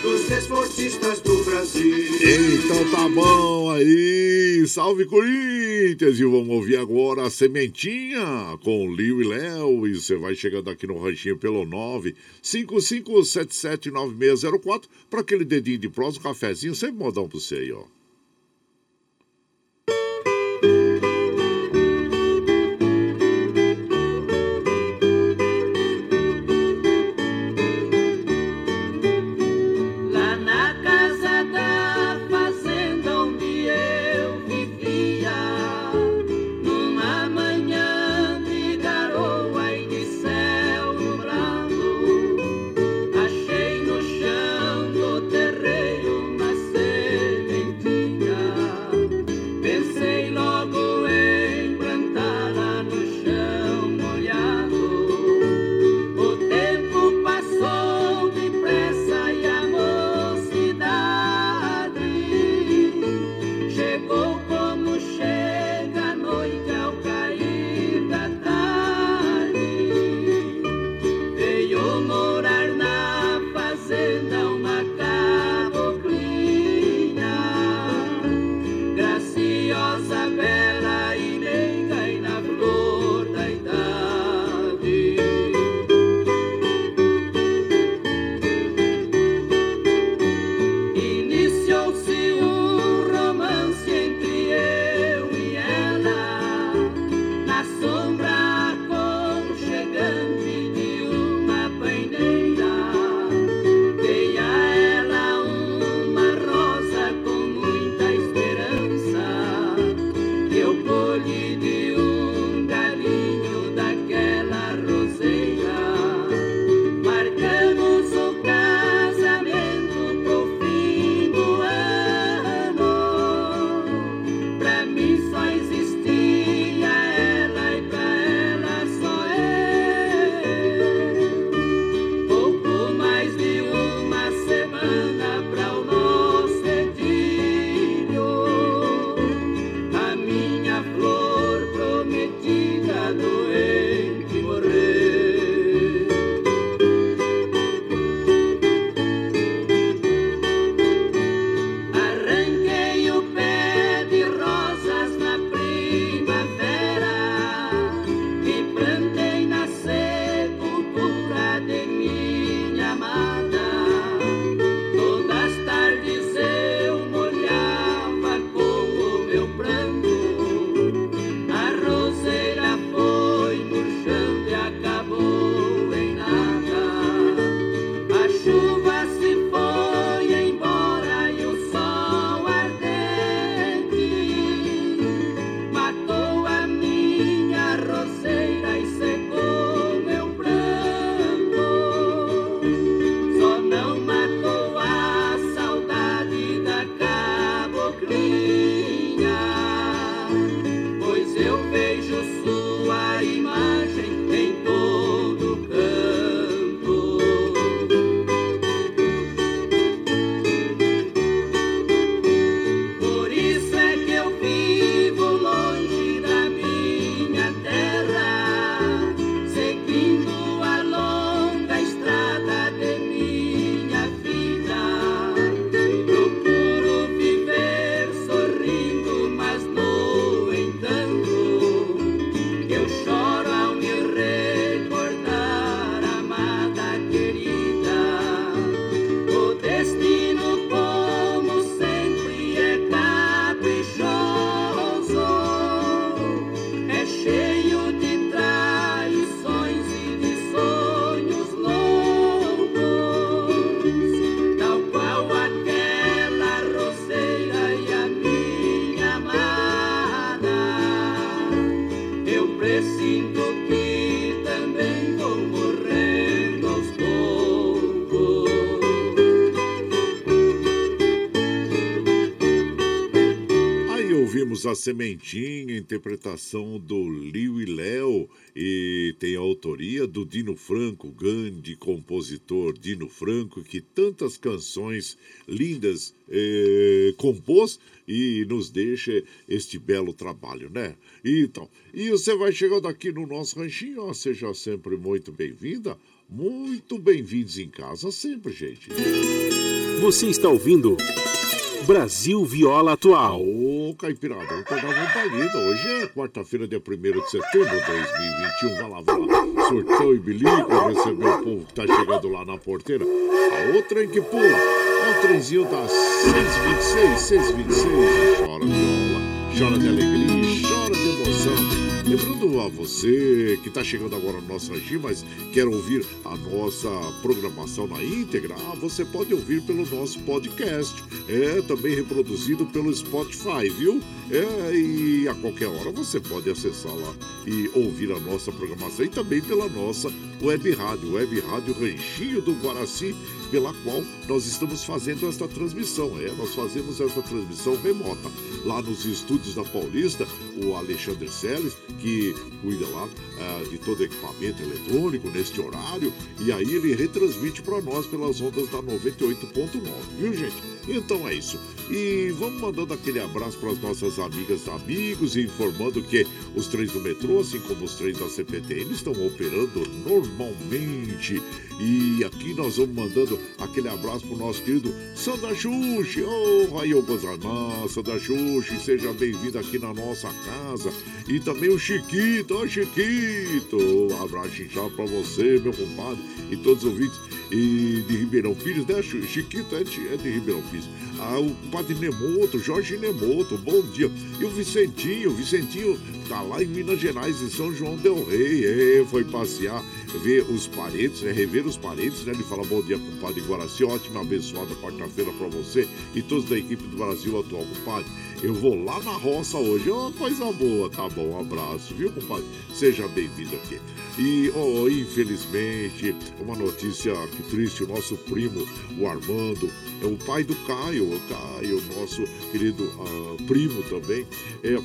[SPEAKER 8] dos desportistas do Brasil.
[SPEAKER 2] Então tá bom aí, salve Corinthians! E vamos ouvir agora a Sementinha com Liu e Léo. E você vai chegando aqui no ranchinho pelo 955779604 para aquele dedinho de prosa, um cafezinho, sempre modão pra você aí, ó. Ouvimos a Sementinha, interpretação do Liu e Léo, e tem a autoria do Dino Franco, grande compositor Dino Franco, que tantas canções lindas eh, compôs e nos deixa este belo trabalho, né? Então, e você vai chegando aqui no nosso ranchinho, ó, seja sempre muito bem-vinda, muito bem-vindos em casa sempre, gente.
[SPEAKER 1] Você está ouvindo Brasil Viola Atual.
[SPEAKER 2] Ô, Caipirada, vou pegar uma palhida. Hoje é quarta-feira, dia 1 de setembro de 2021. Vai lá, vai lá. Surtão e bilico, receber o povo que tá chegando lá na porteira. A outra em que pula. É o trenzinho das 626, 626. Chora viola, chora de alegria, chora de emoção. Lembrando a você que está chegando agora no nosso regime, mas quer ouvir a nossa programação na íntegra, você pode ouvir pelo nosso podcast. É também reproduzido pelo Spotify, viu? É, e a qualquer hora você pode acessar lá e ouvir a nossa programação e também pela nossa web rádio, web rádio Ranchinho do Guaraci pela qual nós estamos fazendo esta transmissão. É, nós fazemos essa transmissão remota. Lá nos estúdios da Paulista, o Alexandre Seles, que cuida lá uh, de todo o equipamento eletrônico neste horário, e aí ele retransmite para nós pelas ondas da 98.9, viu gente? Então é isso. E vamos mandando aquele abraço para as nossas amigas e amigos, informando que os trens do metrô, assim como os trens da CPTM, estão operando normalmente. E aqui nós vamos mandando aquele abraço pro nosso querido Sandra Xuxi. Oh, Raio Gozaiman, Sandra Xuxi, seja bem-vindo aqui na nossa casa. E também o Chiquito, ô oh, Chiquito. Um abraço inchado pra você, meu compadre, e todos os ouvintes e de Ribeirão Pires, né? Chiquito é de, é de Ribeirão Pires. Ah, o padre Nemoto, Jorge Nemoto, bom dia. E o Vicentinho, o Vicentinho tá lá em Minas Gerais, em São João Del Rei. Foi passear, ver os parentes, né? rever os parentes, né? Ele fala bom dia, compadre Guaraci. Ótima, abençoada quarta-feira para você e todos da equipe do Brasil Atual, compadre. Eu vou lá na roça hoje. Ó, oh, coisa boa, tá bom. Um abraço, viu, compadre? Seja bem-vindo aqui. E, oh, infelizmente, uma notícia que triste: o nosso primo, o Armando, é o pai do Caio, o Caio, nosso querido uh, primo também. É,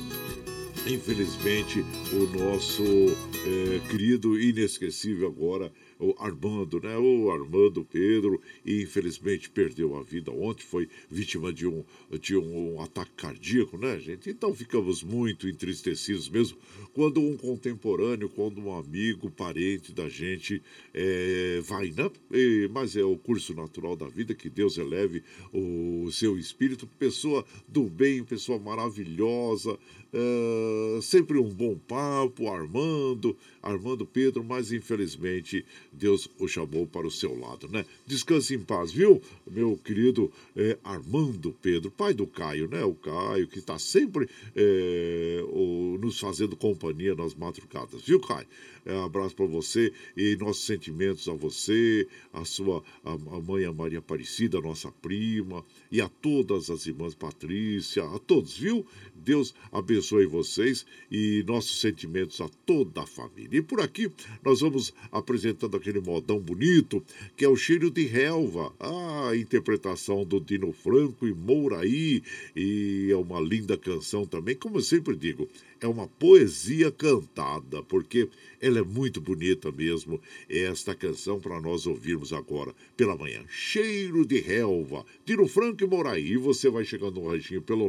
[SPEAKER 2] infelizmente, o nosso é, querido inesquecível agora o Armando, né? O Armando Pedro, e infelizmente perdeu a vida ontem, foi vítima de um, de um, um ataque cardíaco, né, gente? Então ficamos muito entristecidos mesmo quando um contemporâneo, quando um amigo, parente da gente é, vai, né? E, mas é o curso natural da vida, que Deus eleve o seu espírito, pessoa do bem, pessoa maravilhosa, é, sempre um bom papo, Armando, Armando Pedro, mas infelizmente Deus o chamou para o seu lado, né? Descanse em paz, viu, meu querido é, Armando Pedro, pai do Caio, né? O Caio que está sempre é, o, nos fazendo companhia nas madrugadas, viu, Caio? É, abraço para você e nossos sentimentos a você, a sua a, a mãe a Maria Aparecida, nossa prima, e a todas as irmãs Patrícia, a todos, viu? Deus abençoe vocês e nossos sentimentos a toda a família. E por aqui nós vamos apresentando aquele modão bonito, que é o cheiro de relva, a interpretação do Dino Franco e Mouraí, e é uma linda canção também, como eu sempre digo, é uma poesia cantada, porque ela é muito bonita mesmo, esta canção para nós ouvirmos agora pela manhã. Cheiro de relva, Tiro Franco e Moraí. E você vai chegando no ranchinho pelo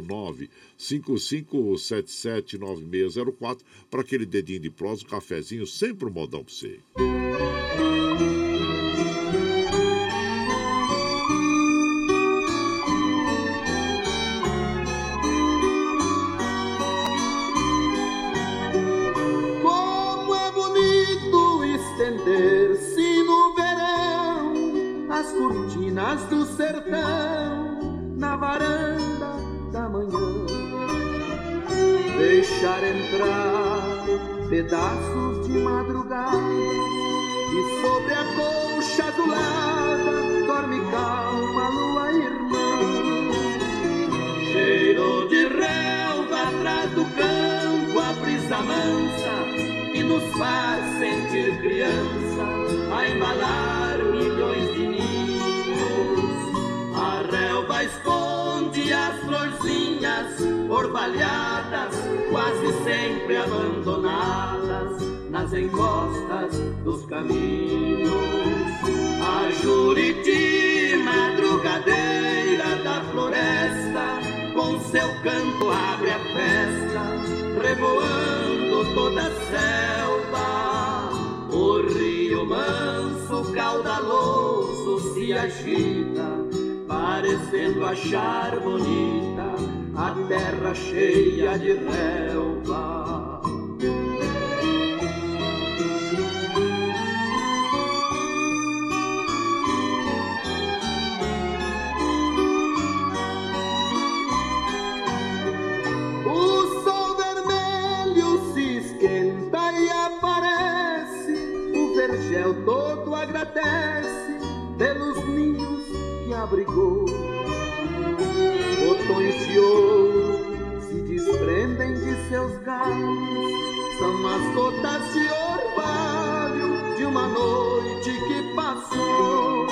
[SPEAKER 2] 955779604 para aquele dedinho de prosa, um cafezinho, sempre um modão para você.
[SPEAKER 7] cortinas do sertão na varanda Deixar entrar pedaços de madrugada e sobre a colcha azulada dorme calma a lua irmã. Cheiro de relva atrás do campo, a brisa mansa e nos faz sentir criança a embalar milhões de esconde as florzinhas orvalhadas quase sempre abandonadas nas encostas dos caminhos. A Juriti, madrugadeira da floresta, com seu canto abre a festa, revoando toda a selva. O rio manso, caudaloso, se agita, parecendo achar bonita a terra cheia de relva. O sol vermelho se esquenta e aparece, o vergel todo agradece pelos ninhos que abrigou. De ouro se desprendem de seus galhos, são as gotas de orvalho de uma noite que passou.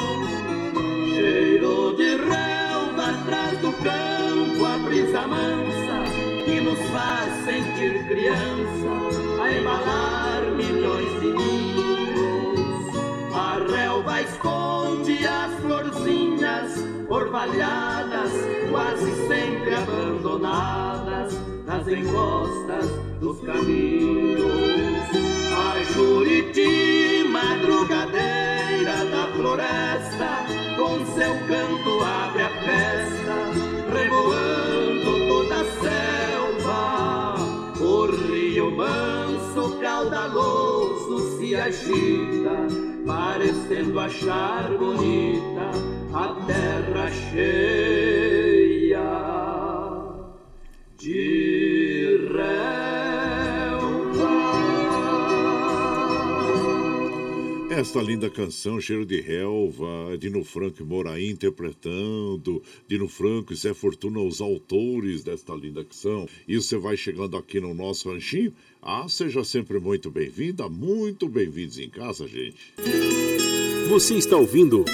[SPEAKER 7] Cheiro de relva atrás do campo, a brisa mansa que nos faz sentir criança, a embalar nas encostas dos caminhos. A Juriti, madrugadeira da floresta, com seu canto abre a festa, revoando toda a selva. O rio manso, caudaloso, se agita, parecendo achar bonita a terra cheia
[SPEAKER 2] Esta linda canção, Cheiro de Relva, Dino Franco e Moraí interpretando, Dino Franco e Zé Fortuna, os autores desta linda canção. E você vai chegando aqui no nosso ranchinho. Ah, seja sempre muito bem-vinda, muito bem-vindos em casa, gente.
[SPEAKER 1] Você está ouvindo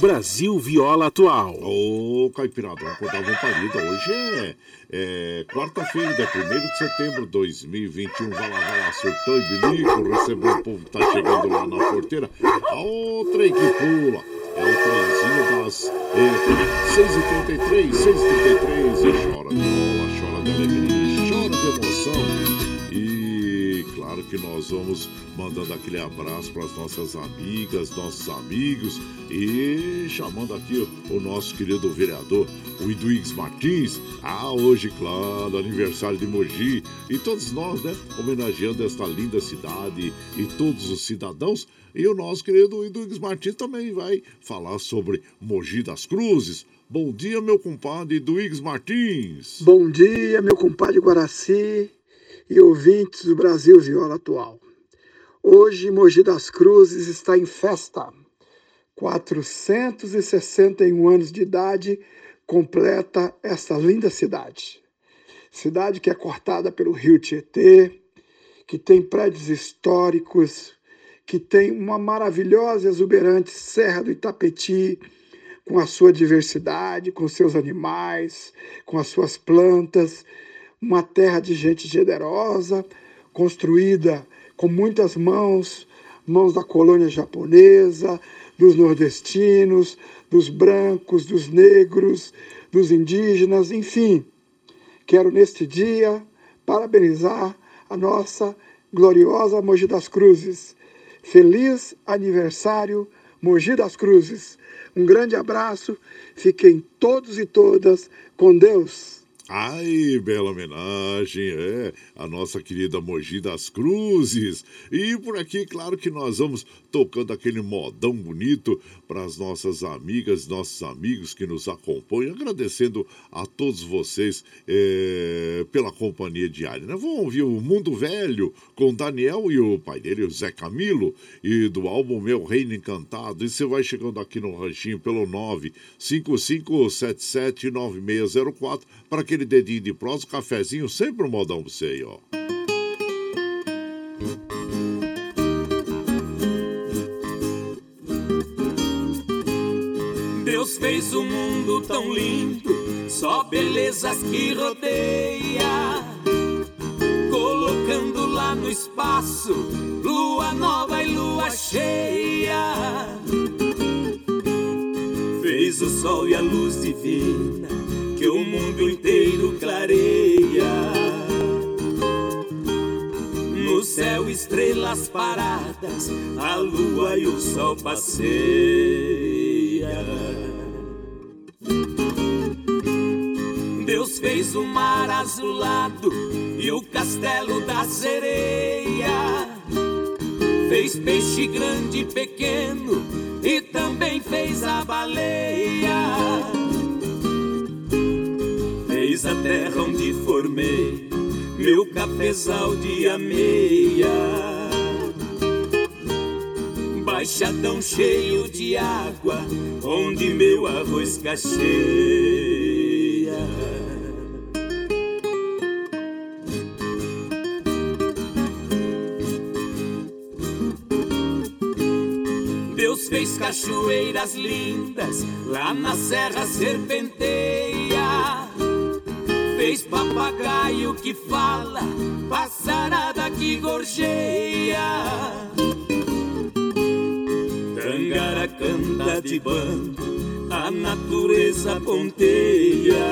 [SPEAKER 1] Brasil Viola Atual.
[SPEAKER 2] Ô, Caipiradão, acordava um parido. Hoje é, é quarta-feira, 1 de setembro de 2021. Vai lá, vai lá, surtão e bilico, recebeu o povo que tá chegando lá na porteira. A outra que pula. É o trenzinho das é, 6h33, 6h33. E chora claro que nós vamos mandando aquele abraço para as nossas amigas, nossos amigos e chamando aqui o, nosso querido vereador, o Iduígues Martins. Ah, hoje, claro, aniversário de Mogi e todos nós, né, homenageando esta linda cidade e todos os cidadãos. E o nosso querido Iduígues Martins também vai falar sobre Mogi das Cruzes. Bom dia, meu compadre Iduígues Martins.
[SPEAKER 9] Bom dia, meu compadre Guaraci e ouvintes do Brasil Viola Atual. Hoje, Mogi das Cruzes está em festa. 461 anos de idade completa esta linda cidade. Cidade que é cortada pelo rio Tietê, que tem prédios históricos, que tem uma maravilhosa e exuberante Serra do Itapetí, com a sua diversidade, com seus animais, com as suas plantas, uma terra de gente generosa, construída com muitas mãos, mãos da colônia japonesa, dos nordestinos, dos brancos, dos negros, dos indígenas, enfim. Quero neste dia parabenizar a nossa gloriosa Mogi das Cruzes. Feliz aniversário, Mogi das Cruzes. Um grande abraço, fiquem todos e todas com Deus.
[SPEAKER 2] Ai, bela homenagem, é, a nossa querida Mogi das Cruzes. E por aqui, claro que nós vamos tocando aquele modão bonito para as nossas amigas, nossos amigos que nos acompanham, agradecendo a todos vocês é, pela companhia diária. Né? Vamos ouvir o Mundo Velho com Daniel e o pai dele, o Zé Camilo, e do álbum Meu Reino Encantado. E você vai chegando aqui no ranchinho pelo 955779604 para aquele dedinho de prosa, cafezinho, sempre um modão pra você aí, ó.
[SPEAKER 10] Deus fez o mundo tão lindo, só belezas que rodeia. lá no espaço, lua nova e lua cheia. Fez o sol e a luz divina que o mundo inteiro clareia. No céu, estrelas paradas, a lua e o sol passeia. Deus fez o mar azulado e o castelo da sereia. Fez peixe grande e pequeno e também fez a baleia. A terra onde formei meu cafezal de ameia. Baixadão cheio de água, onde meu arroz cacheia. Deus fez cachoeiras lindas, lá na serra serpenteia fez papagaio que fala, passarada que gorjeia. Tangara canta de bando, a natureza ponteia.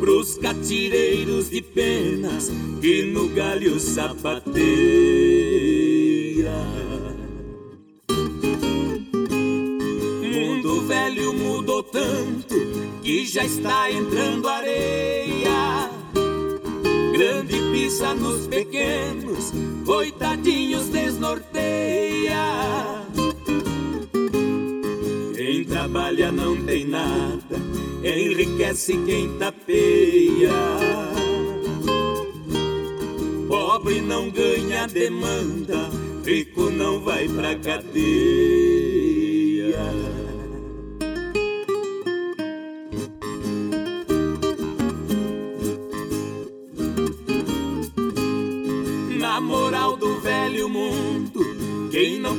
[SPEAKER 10] Pros catireiros de penas que no galho sapateia. Mundo velho mudou tanto que já está entrando areia. Grande pisa nos pequenos, coitadinhos desnorteia. Quem trabalha não tem nada, enriquece quem tapeia. Pobre não ganha demanda, rico não vai pra cadeia.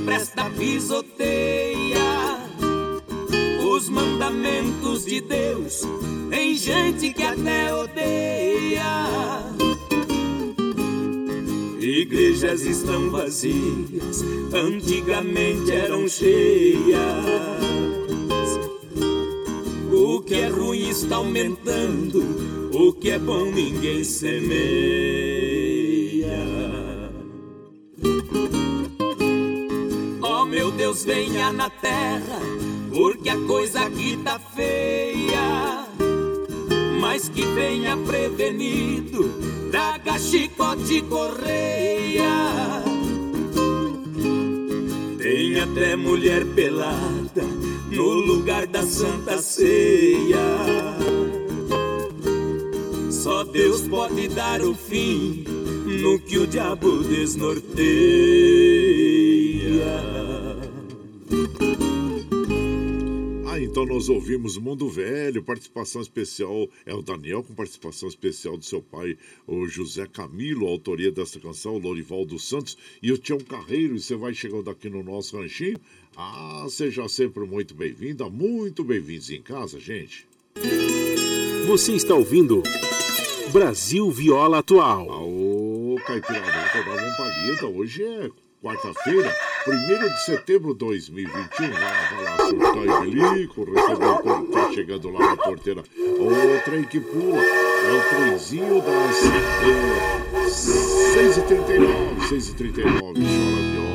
[SPEAKER 10] Presta pisoteia os mandamentos de Deus. Tem gente que até odeia. Igrejas estão vazias, antigamente eram cheias. O que é ruim está aumentando, o que é bom ninguém semeia. Deus, venha na terra, porque a coisa aqui tá feia. Mas que venha prevenido, traga chicote correia. Tem até mulher pelada no lugar da santa ceia. Só Deus pode dar o fim no que o diabo desnorteia.
[SPEAKER 2] Então nós ouvimos Mundo Velho, participação especial é o Daniel, com participação especial do seu pai, o José Camilo, autoria dessa canção, o Lorival dos Santos e o Tião Carreiro. E você vai chegando aqui no nosso ranchinho. Ah, seja sempre muito bem-vinda, muito bem-vindos em casa, gente.
[SPEAKER 1] Você está ouvindo Brasil Viola Atual.
[SPEAKER 2] Aô, Caipirada, dar uma palheta. Hoje é quarta-feira, 1 de setembro de 2021. Vai, vai lá, surtar e bilico, recebeu o povo tá chegando lá na porteira. O trem que pula é o trenzinho das é, 6h39, 6h39. Chora viola,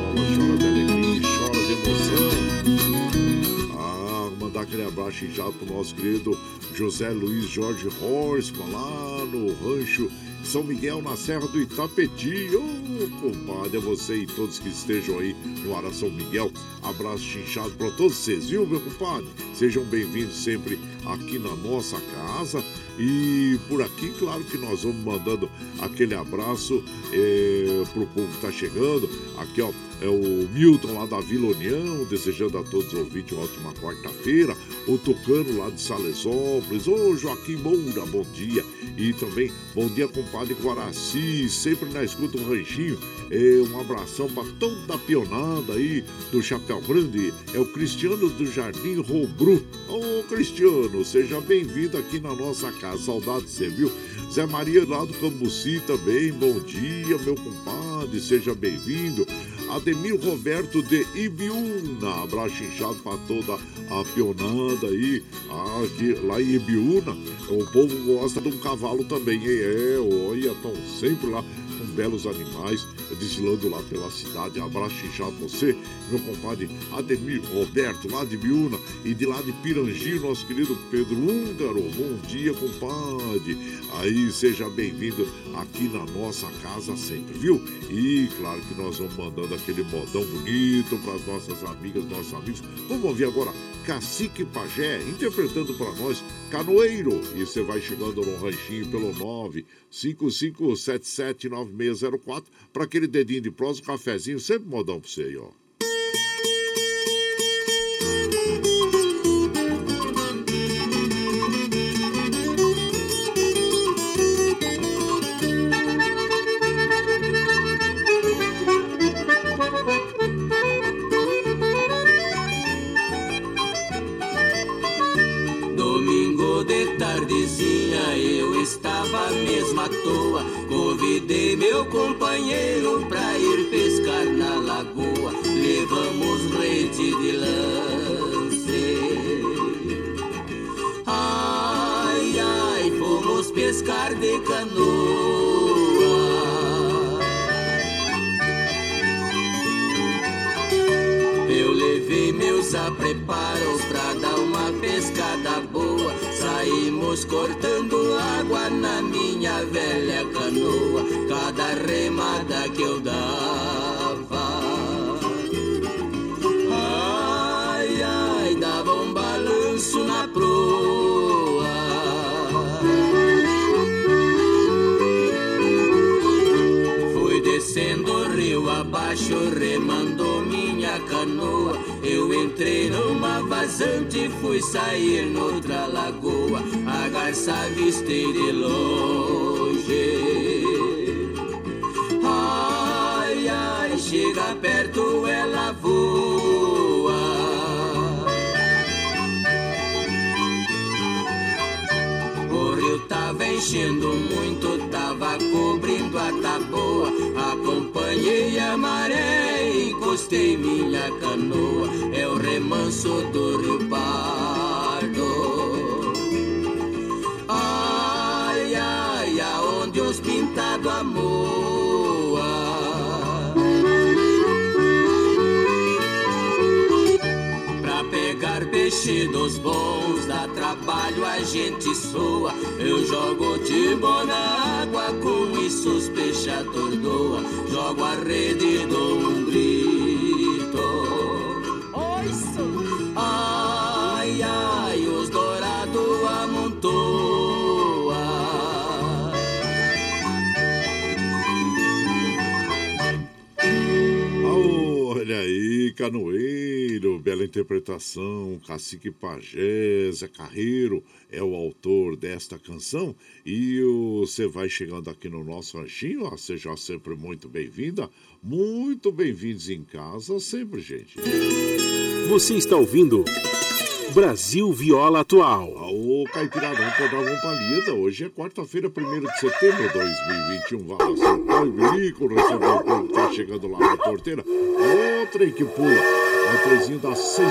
[SPEAKER 2] aquele abraço já pro nosso querido José Luiz Jorge Horsman, lá no rancho são Miguel, na Serra do Itapetí. Ô, oh, compadre, é você e todos que estejam aí no Ara São Miguel. Abraço chinchado para todos vocês, viu, meu compadre? Sejam bem-vindos sempre aqui na nossa casa. E por aqui, claro que nós vamos mandando aquele abraço é, pro povo que tá chegando. Aqui, ó, é o Milton lá da Vila União, desejando a todos os ouvintes uma ótima quarta-feira. O Tocano lá de Salesópolis. Ô Joaquim Moura, bom dia. E também bom dia, compadre Guaraci, sempre na escuta do ranchinho. É, um abração para toda a pionada aí do Chapéu Grande. É o Cristiano do Jardim Robru. Ô Cristiano, seja bem-vindo aqui na nossa casa. Saudade de você, viu? Zé Maria lá do Cambuci também, bom dia, meu compadre, seja bem-vindo. Ademir Roberto de Ibiúna, abraço inchado para toda a pionada aí, aqui, lá em Ibiúna. O povo gosta de um cavalo também, é, olha, estão sempre lá com belos animais desfilando lá pela cidade. Abraço inchado você, meu compadre Ademir Roberto, lá de Biúna e de lá de Pirangi, nosso querido Pedro Húngaro. Bom dia, compadre. Aí, seja bem-vindo aqui na nossa casa sempre, viu? E claro que nós vamos mandando aquele modão bonito para as nossas amigas, nossos amigos. Vamos ouvir agora Cacique Pajé interpretando para nós Canoeiro. E você vai chegando no ranchinho pelo 955779604 para aquele dedinho de prosa, um cafezinho, sempre modão para você aí, ó.
[SPEAKER 10] Meu companheiro pra ir pescar na lagoa. Levamos rede de lance. Ai, ai, fomos pescar de canoa. Eu levei meus apreparos pra dar uma pescada boa. Saímos na velha canoa, cada remada que eu dava. Ai, ai, dava um balanço na proa. Fui descendo o rio abaixo, remando minha canoa. Eu entrei numa vazante, fui sair noutra lagoa. Garça avistei de longe. Ai, ai, chega perto, ela voa. O rio tava enchendo muito, tava cobrindo a taboa. Acompanhei a maré, encostei minha canoa. É o remanso do rio dos bons, dá trabalho, a gente soa. Eu jogo timbo na água, com isso os peixes atordoa. Jogo a rede e dou um grito. Oiço! Ai, ai, os dourados amontoa.
[SPEAKER 2] Olha aí, Canoeiro, bela interpretação. Cacique Pajé, Zé Carreiro é o autor desta canção. E você vai chegando aqui no nosso ranchinho, ó, seja sempre muito bem-vinda. Muito bem-vindos em casa, sempre, gente.
[SPEAKER 1] Você está ouvindo Brasil Viola Atual.
[SPEAKER 2] Ô, Caipiradão, pode dar uma. Hoje é quarta-feira, 1 de setembro de 2021. Vai soltar o bilico, receber o povo que tá chegando lá na porteira. Ô, trem que pula. É o trezinho das 6h44,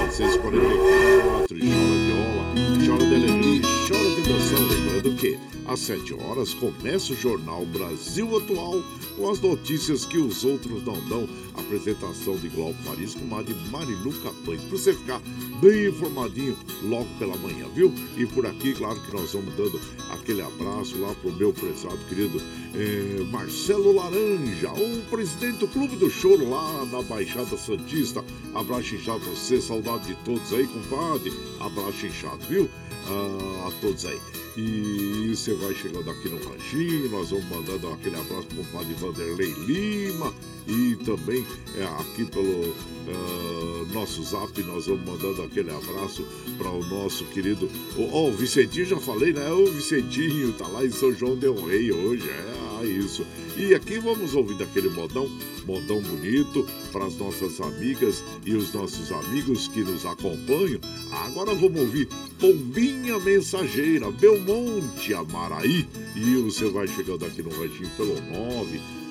[SPEAKER 2] gente. 6h44. Chora viola, chora de alegria, chora de emoção. Lembrando que às 7 horas começa o jornal Brasil Atual com as notícias que os outros não dão. Apresentação de Glauco Faris com a de Marilu Capães. Pra você ficar bem informadinho logo pela manhã, viu? E por aqui, claro que nós vamos dando aquele abraço lá pro meu prezado querido eh, Marcelo Laranja, o presidente do Clube do Choro lá na Baixada Santista. Abraço inchado você, saudade de todos aí, compadre. Abraço inchado, viu? Ah, a todos aí. E você vai chegando aqui no Ranchinho, nós vamos mandando aquele abraço pro compadre Vanderlei Lima e também é, aqui pelo uh, nosso zap, nós vamos mandando aquele abraço para o nosso querido. Ó, oh, o Vicentinho, já falei, né? O Vicentinho tá lá em São João Del Rei hoje, é isso. E aqui vamos ouvir daquele modão, modão bonito para as nossas amigas e os nossos amigos que nos acompanham. Agora vamos ouvir Pombinha Mensageira, Belmonte, Amaraí. E você vai chegando aqui no ranchinho pelo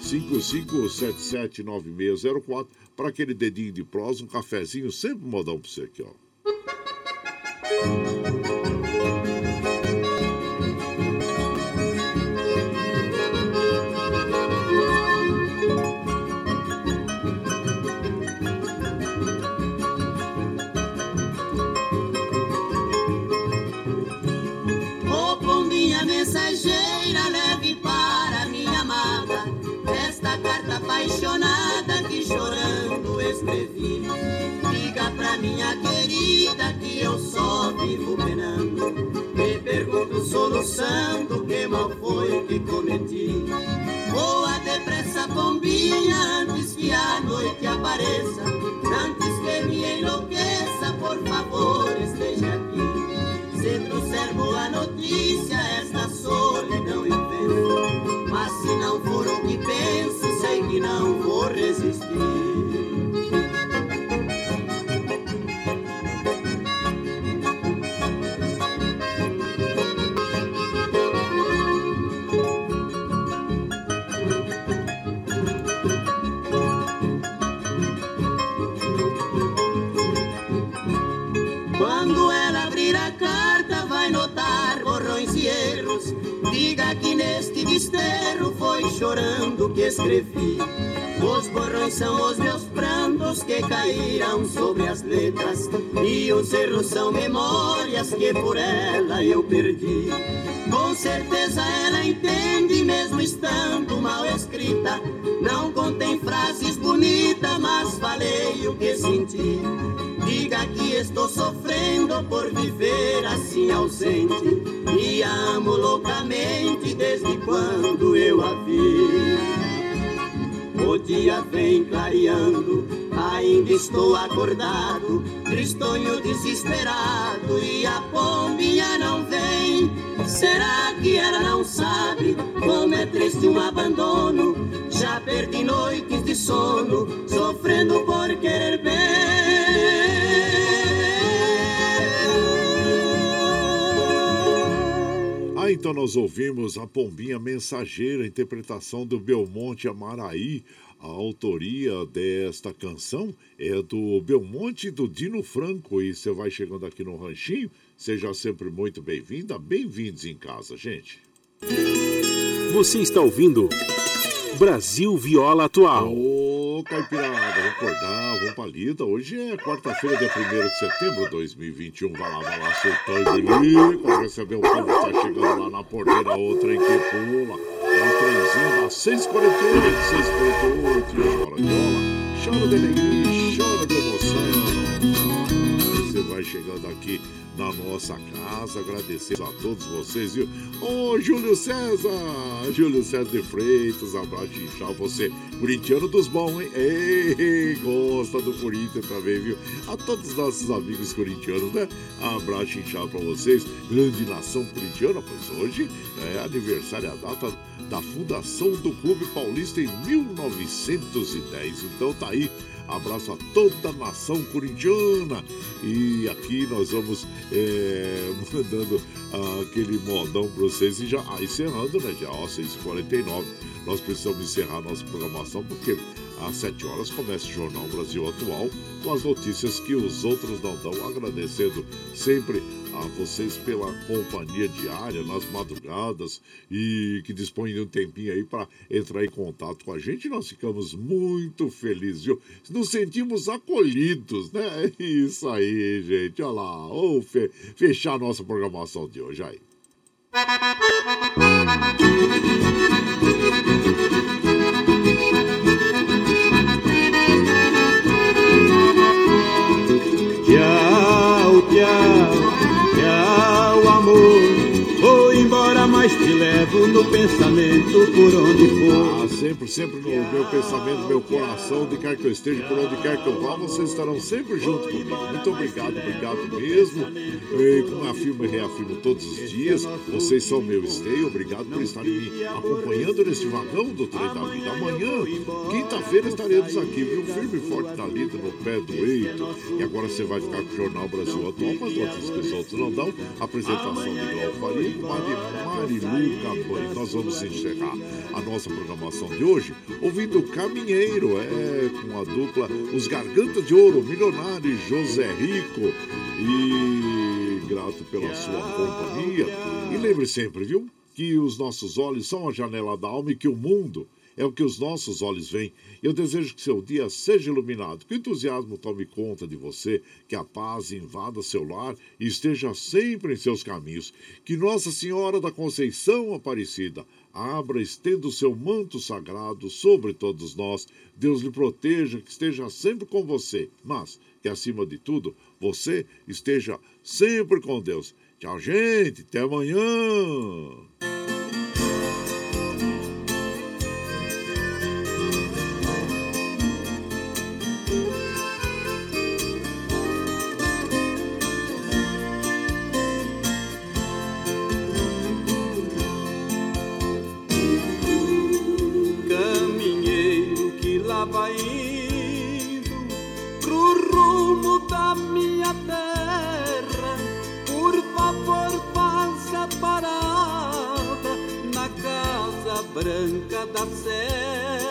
[SPEAKER 2] 955779604 para aquele dedinho de prosa, um cafezinho, sempre modão para você aqui, ó.
[SPEAKER 11] Minha querida que eu só vivo penando. Me pergunto solução que mal foi que cometi. Voa depressa, bombinha, antes que a noite apareça. Antes que me enlouqueça, por favor, esteja aqui. Se trouxer boa notícia, esta solidão eu penso. Mas se não for o que penso, sei que não vou resistir. Chorando que escrevi. Os borrões são os meus prantos que caíram sobre as letras. E os erros são memórias que por ela eu perdi. Com certeza ela entende, mesmo estando mal escrita. Não contém frases bonitas, mas falei o que senti. Diga que estou sofrendo por viver assim ausente. E amo loucamente desde quando eu a vi. O dia vem clareando, ainda estou acordado, tristonho desesperado e a pombinha não vem. Será que ela não sabe como é triste um abandono? Já perdi noites de sono, sofrendo por querer bem.
[SPEAKER 2] Então nós ouvimos a Pombinha Mensageira, interpretação do Belmonte Amaraí. A autoria desta canção é do Belmonte e do Dino Franco. E você vai chegando aqui no Ranchinho, seja sempre muito bem-vinda. Bem-vindos em casa, gente.
[SPEAKER 1] Você está ouvindo Brasil Viola Atual.
[SPEAKER 2] Ô, Caipirada, vamos acordar, vamos pra lida. Hoje é quarta-feira, dia 1 de setembro de 2021. Vai lá, vai lá, soltando ali. Quando receber o povo que tá chegando lá na porteira, outra em que pula. É o trenzinho da 648, 648. Chora viola, chora de alegria, vai chegando aqui na nossa casa. Agradecemos a todos vocês, viu? Ô, Júlio César! Júlio César de Freitas, abraço inchado. Você, corintiano dos bons, hein? Ei, gosta do Corinthians também, viu? A todos os nossos amigos corintianos, né? Abraço inchado pra vocês. Grande nação corintiana, pois hoje é aniversário, a data da fundação do Clube Paulista em 1910. Então tá aí Abraço a toda a nação corintiana. E aqui nós vamos é, mandando aquele modão para vocês e já ah, encerrando, né? Já, ó, 6h49. Nós precisamos encerrar nossa programação porque às 7 horas começa o Jornal Brasil Atual com as notícias que os outros não dão. Agradecendo sempre a vocês pela companhia diária nas madrugadas e que dispõem de um tempinho aí para entrar em contato com a gente. Nós ficamos muito felizes, viu? Nos sentimos acolhidos, né? Isso aí, gente. Olha lá, vamos fe fechar a nossa programação de hoje aí.
[SPEAKER 12] Te levo no pensamento por onde for.
[SPEAKER 2] Ah, sempre, sempre no meu pensamento, no meu coração, onde quer que eu esteja, por onde quer que eu vá, vocês estarão sempre junto comigo. Muito obrigado, obrigado mesmo. E, como afirmo e reafirmo todos os dias, vocês são meu esteio. Obrigado por estarem me acompanhando neste vagão do trem da vida. Amanhã, quinta-feira, estaremos aqui, viu? Firme e forte na lida, no pé do eito. E agora você vai ficar com o Jornal Brasil Atual, mas os outros não dão. Apresentação de Glauco Faria com a Campani. Nós vamos encerrar a nossa programação de hoje ouvindo Caminheiro, é, com a dupla Os Gargantas de Ouro, Milionário José Rico. E grato pela sua companhia. E lembre sempre, viu? Que os nossos olhos são a janela da alma e que o mundo é o que os nossos olhos veem. Eu desejo que seu dia seja iluminado, que o entusiasmo tome conta de você, que a paz invada seu lar e esteja sempre em seus caminhos. Que Nossa Senhora da Conceição Aparecida abra, estenda o seu manto sagrado sobre todos nós. Deus lhe proteja, que esteja sempre com você, mas que acima de tudo você esteja sempre com Deus. Tchau, gente. Até amanhã.
[SPEAKER 12] Da serra.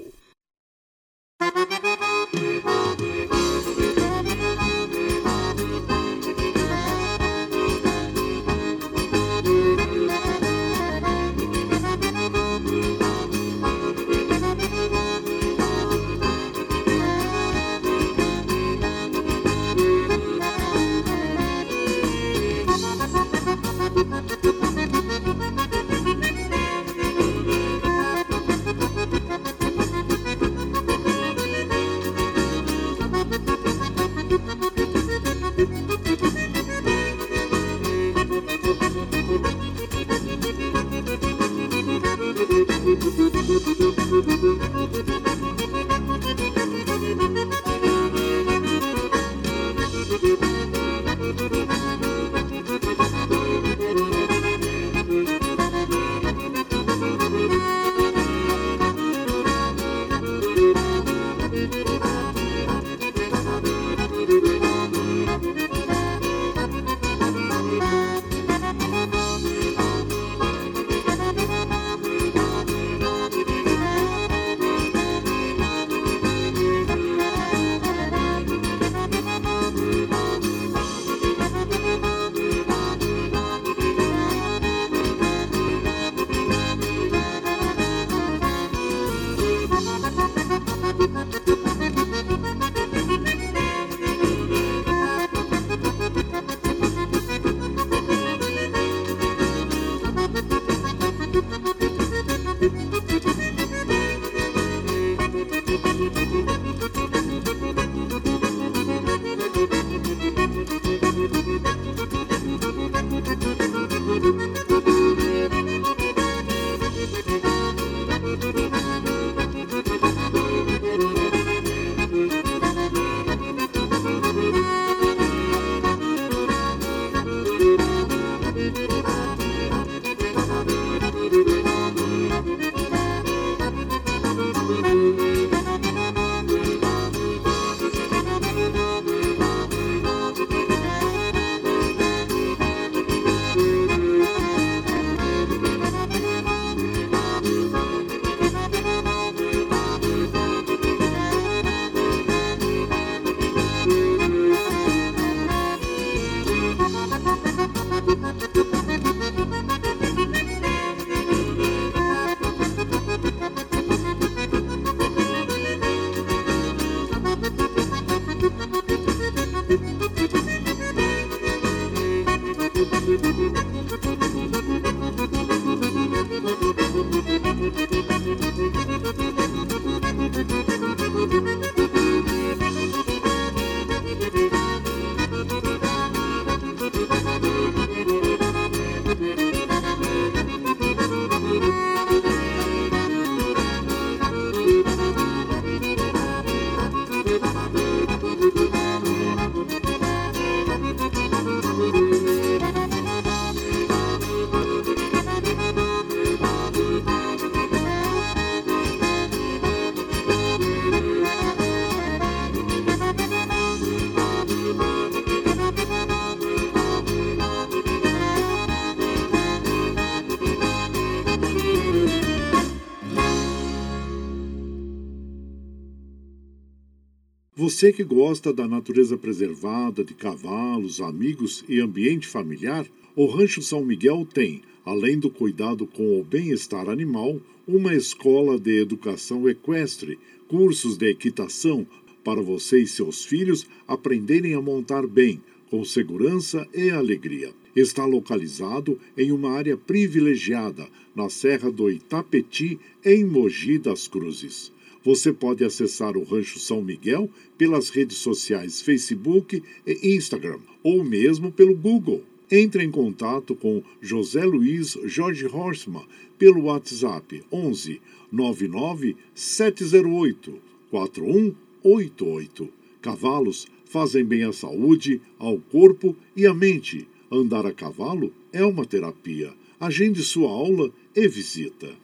[SPEAKER 2] Você que gosta da natureza preservada, de cavalos, amigos e ambiente familiar, o Rancho São Miguel tem, além do cuidado com o bem-estar animal, uma escola de educação equestre, cursos de equitação para você e seus filhos aprenderem a montar bem, com segurança e alegria. Está localizado em uma área privilegiada, na Serra do Itapeti, em Mogi das Cruzes. Você pode acessar o Rancho São Miguel pelas redes sociais Facebook e Instagram, ou mesmo pelo Google. Entre em contato com José Luiz Jorge Horstmann pelo WhatsApp 11 99 708 4188. Cavalos fazem bem à saúde, ao corpo e à mente. Andar a cavalo é uma terapia. Agende sua aula e visita.